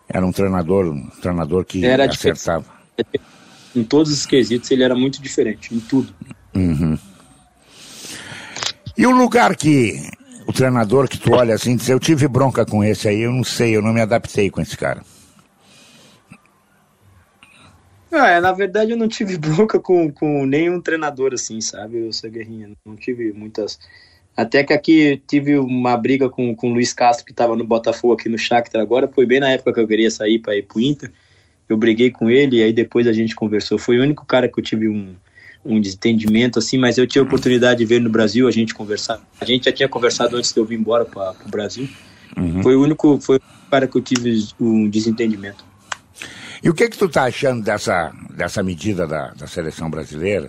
Era um treinador, um treinador que era acertava. Em todos os quesitos ele era muito diferente, em tudo. Uhum. E o lugar que o treinador que tu olha assim diz, eu tive bronca com esse aí, eu não sei, eu não me adaptei com esse cara. É, na verdade eu não tive [laughs] bronca com, com nenhum treinador assim, sabe, eu sou guerrinha, não tive muitas até que aqui tive uma briga com, com o Luiz Castro, que estava no Botafogo aqui no Shakhtar agora. Foi bem na época que eu queria sair para ir pro Inter. Eu briguei com ele e aí depois a gente conversou. Foi o único cara que eu tive um, um desentendimento, assim, mas eu tive a oportunidade de ver no Brasil, a gente conversar. A gente já tinha conversado antes de eu vir embora para o Brasil. Uhum. Foi o único foi o cara que eu tive um desentendimento. E o que que tu tá achando dessa, dessa medida da, da seleção brasileira?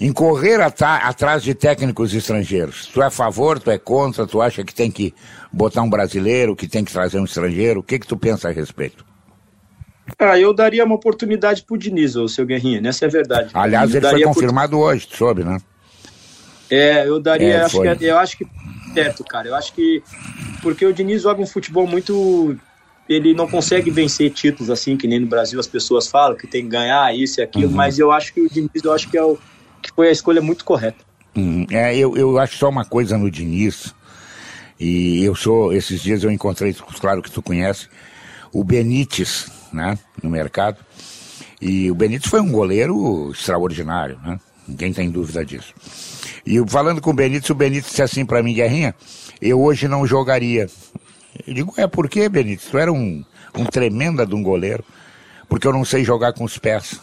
Em correr atrás de técnicos estrangeiros. Tu é a favor, tu é contra, tu acha que tem que botar um brasileiro, que tem que trazer um estrangeiro? O que que tu pensa a respeito? Ah, eu daria uma oportunidade pro Diniz, o seu Guerrinha, essa é a verdade. Aliás, ele foi confirmado hoje, tu soube, né? É, eu daria, é, acho que, eu acho que certo, cara. Eu acho que porque o Diniz joga um futebol muito ele não consegue vencer títulos assim que nem no Brasil as pessoas falam que tem que ganhar isso e aquilo, uhum. mas eu acho que o Diniz eu acho que é o que foi a escolha muito correta. Uhum. É, eu, eu acho só uma coisa no Diniz e eu sou esses dias eu encontrei, claro que tu conhece, o Benítez, né, no mercado. E o Benítez foi um goleiro extraordinário, né? Ninguém tem dúvida disso. E falando com o Benítez, o Benítez disse assim para mim, Guerrinha, eu hoje não jogaria. Eu digo, é por quê, Benítez? Tu era um, um tremenda de um goleiro, porque eu não sei jogar com os pés.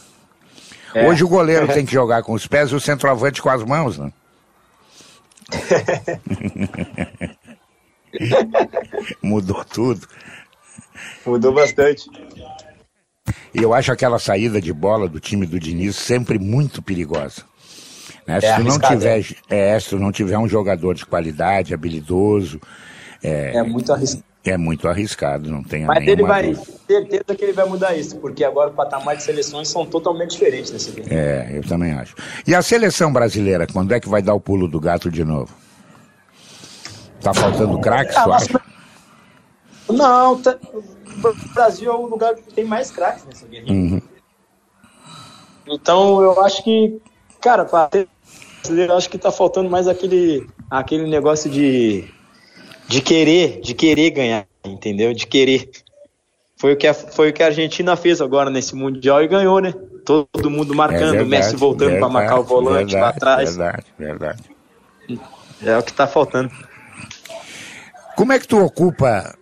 É. Hoje o goleiro [laughs] tem que jogar com os pés e o centroavante com as mãos, né? [laughs] Mudou tudo. Mudou bastante. E eu acho aquela saída de bola do time do Diniz sempre muito perigosa. Né? Se, é tu não tiver, é. é, se tu não tiver um jogador de qualidade, habilidoso. É, é muito arriscado. É muito arriscado, não tem Mas ele vai, certeza que ele vai mudar isso, porque agora o patamar de seleções são totalmente diferentes nesse vídeo. É, eu também acho. E a seleção brasileira, quando é que vai dar o pulo do gato de novo? Tá faltando craques, ah? Não, tá... o Brasil é o lugar que tem mais craques nessa guerra. Uhum. Então eu acho que, cara, para ter eu acho que tá faltando mais aquele, aquele negócio de de querer, de querer ganhar, entendeu? De querer. Foi o que a, foi o que a Argentina fez agora nesse mundial e ganhou, né? Todo mundo marcando, é verdade, o Messi voltando para marcar o volante verdade, lá atrás. Verdade, verdade. É o que está faltando. Como é que tu ocupa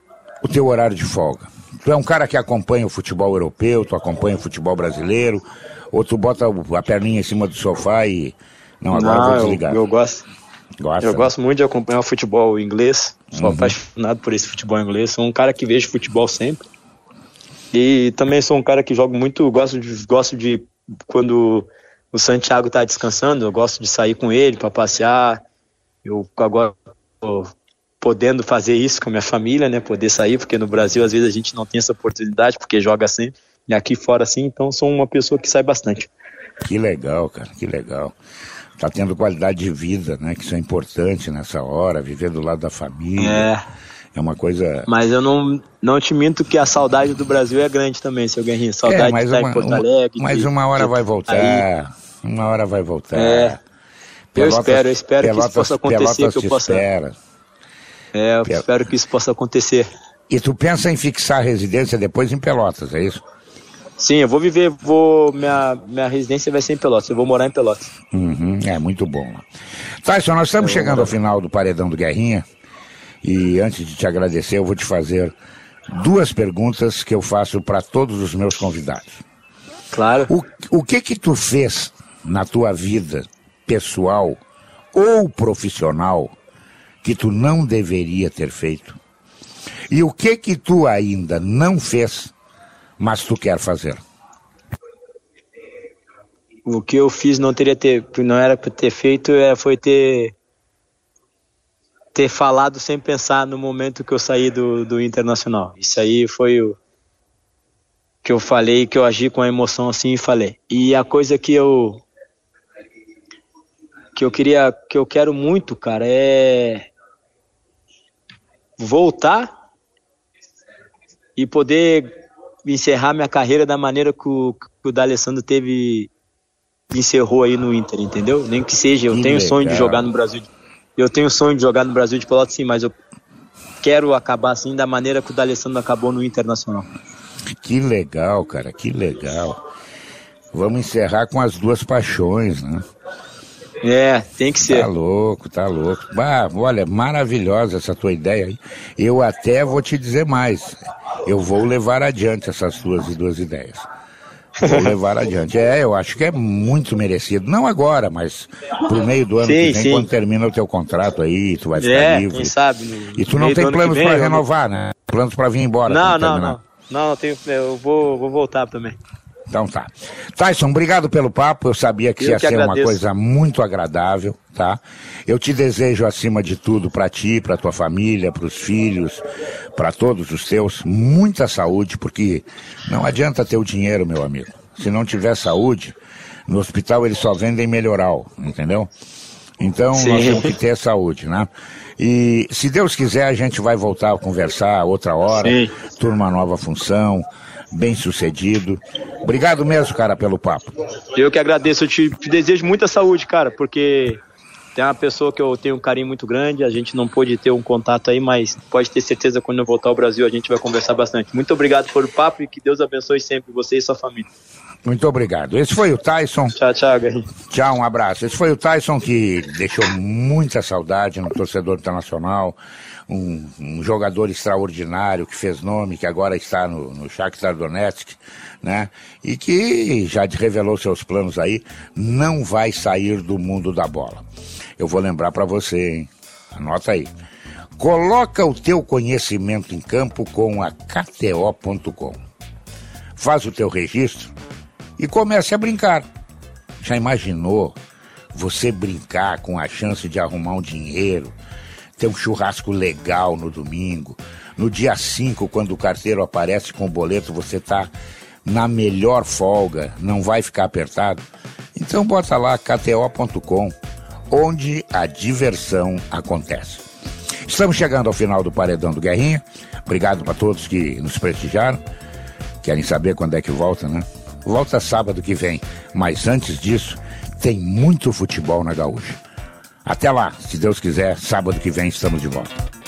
o teu horário de folga? Tu é um cara que acompanha o futebol europeu, tu acompanha o futebol brasileiro, ou tu bota a perninha em cima do sofá e não agora não, vou desligar. Eu, eu gosto. Gosta, eu né? gosto muito de acompanhar o futebol inglês. Sou uhum. apaixonado por esse futebol inglês. Sou um cara que vejo futebol sempre. E também sou um cara que joga muito. Gosto de, gosto de quando o Santiago está descansando, eu gosto de sair com ele para passear. Eu agora podendo fazer isso com a minha família, né? Poder sair, porque no Brasil às vezes a gente não tem essa oportunidade, porque joga sempre. E aqui fora sim, então sou uma pessoa que sai bastante. Que legal, cara, que legal tá tendo qualidade de vida, né? Que isso é importante nessa hora, viver do lado da família. É. É uma coisa. Mas eu não, não te minto que a saudade do Brasil é grande também, seu Guerrinho. Saudade é, de estar uma, em Porto Alegre. Mas de, uma hora vai voltar. Aí. Uma hora vai voltar. É. Pelotas, eu espero, eu espero Pelotas, que isso possa acontecer. Pelotas que eu possa. Espera. É, eu Pel... espero que isso possa acontecer. E tu pensa em fixar a residência depois em Pelotas, é isso? Sim, eu vou viver, vou. Minha, minha residência vai ser em Pelotas, eu vou morar em Pelotas. Uhum, é muito bom. Tyson, nós estamos eu chegando ao final do Paredão do Guerrinha. E antes de te agradecer, eu vou te fazer duas perguntas que eu faço para todos os meus convidados. Claro. O, o que que tu fez na tua vida pessoal ou profissional que tu não deveria ter feito? E o que que tu ainda não fez mas tu quer fazer? O que eu fiz não teria ter, não era para ter feito, é, foi ter ter falado sem pensar no momento que eu saí do, do internacional. Isso aí foi o que eu falei, que eu agi com a emoção assim e falei. E a coisa que eu que eu queria, que eu quero muito, cara, é voltar e poder encerrar minha carreira da maneira que o, que o D'Alessandro teve encerrou aí no Inter, entendeu? Nem que seja, eu que tenho legal. sonho de jogar no Brasil. Eu tenho sonho de jogar no Brasil de Pelotas sim, mas eu quero acabar assim da maneira que o D'Alessandro acabou no Internacional. Que legal, cara, que legal. Vamos encerrar com as duas paixões, né? É, tem que ser. Tá louco, tá louco. Bah, olha, maravilhosa essa tua ideia aí. Eu até vou te dizer mais. Eu vou levar adiante essas tuas duas ideias. Vou [laughs] levar adiante. É, eu acho que é muito merecido. Não agora, mas pro meio do ano sim, que vem, sim. quando termina o teu contrato aí, tu vai ficar é, livre. Quem sabe, e tu não tem planos para renovar, né? Planos para vir embora. Não, não, não. Não, eu, tenho, eu vou, vou voltar também. Então tá. Tyson, obrigado pelo papo. Eu sabia que eu ia que ser agradeço. uma coisa muito agradável, tá? Eu te desejo, acima de tudo, para ti, para tua família, para os filhos, para todos os teus, muita saúde, porque não adianta ter o dinheiro, meu amigo. Se não tiver saúde, no hospital eles só vendem melhoral, entendeu? Então Sim. nós temos que ter saúde, né? E se Deus quiser, a gente vai voltar a conversar outra hora, Sim. turma nova função, bem sucedido. Obrigado mesmo, cara, pelo papo. Eu que agradeço, eu te, te desejo muita saúde, cara, porque tem uma pessoa que eu tenho um carinho muito grande, a gente não pôde ter um contato aí, mas pode ter certeza quando eu voltar ao Brasil a gente vai conversar bastante. Muito obrigado pelo papo e que Deus abençoe sempre você e sua família. Muito obrigado. Esse foi o Tyson. Tchau, tchau, Garrinho. Tchau, um abraço. Esse foi o Tyson que deixou muita saudade no torcedor internacional. Um, um jogador extraordinário que fez nome, que agora está no, no Shakhtar Donetsk, né? E que já revelou seus planos aí, não vai sair do mundo da bola. Eu vou lembrar para você, hein? Anota aí. Coloca o teu conhecimento em campo com a KTO.com. Faz o teu registro e comece a brincar. Já imaginou você brincar com a chance de arrumar um dinheiro, ter um churrasco legal no domingo, no dia 5, quando o carteiro aparece com o boleto, você tá na melhor folga, não vai ficar apertado? Então bota lá kto.com, onde a diversão acontece. Estamos chegando ao final do Paredão do Guerrinha. Obrigado para todos que nos prestigiaram. Querem saber quando é que volta, né? volta sábado que vem. Mas antes disso, tem muito futebol na Gaúcha. Até lá, se Deus quiser, sábado que vem estamos de volta.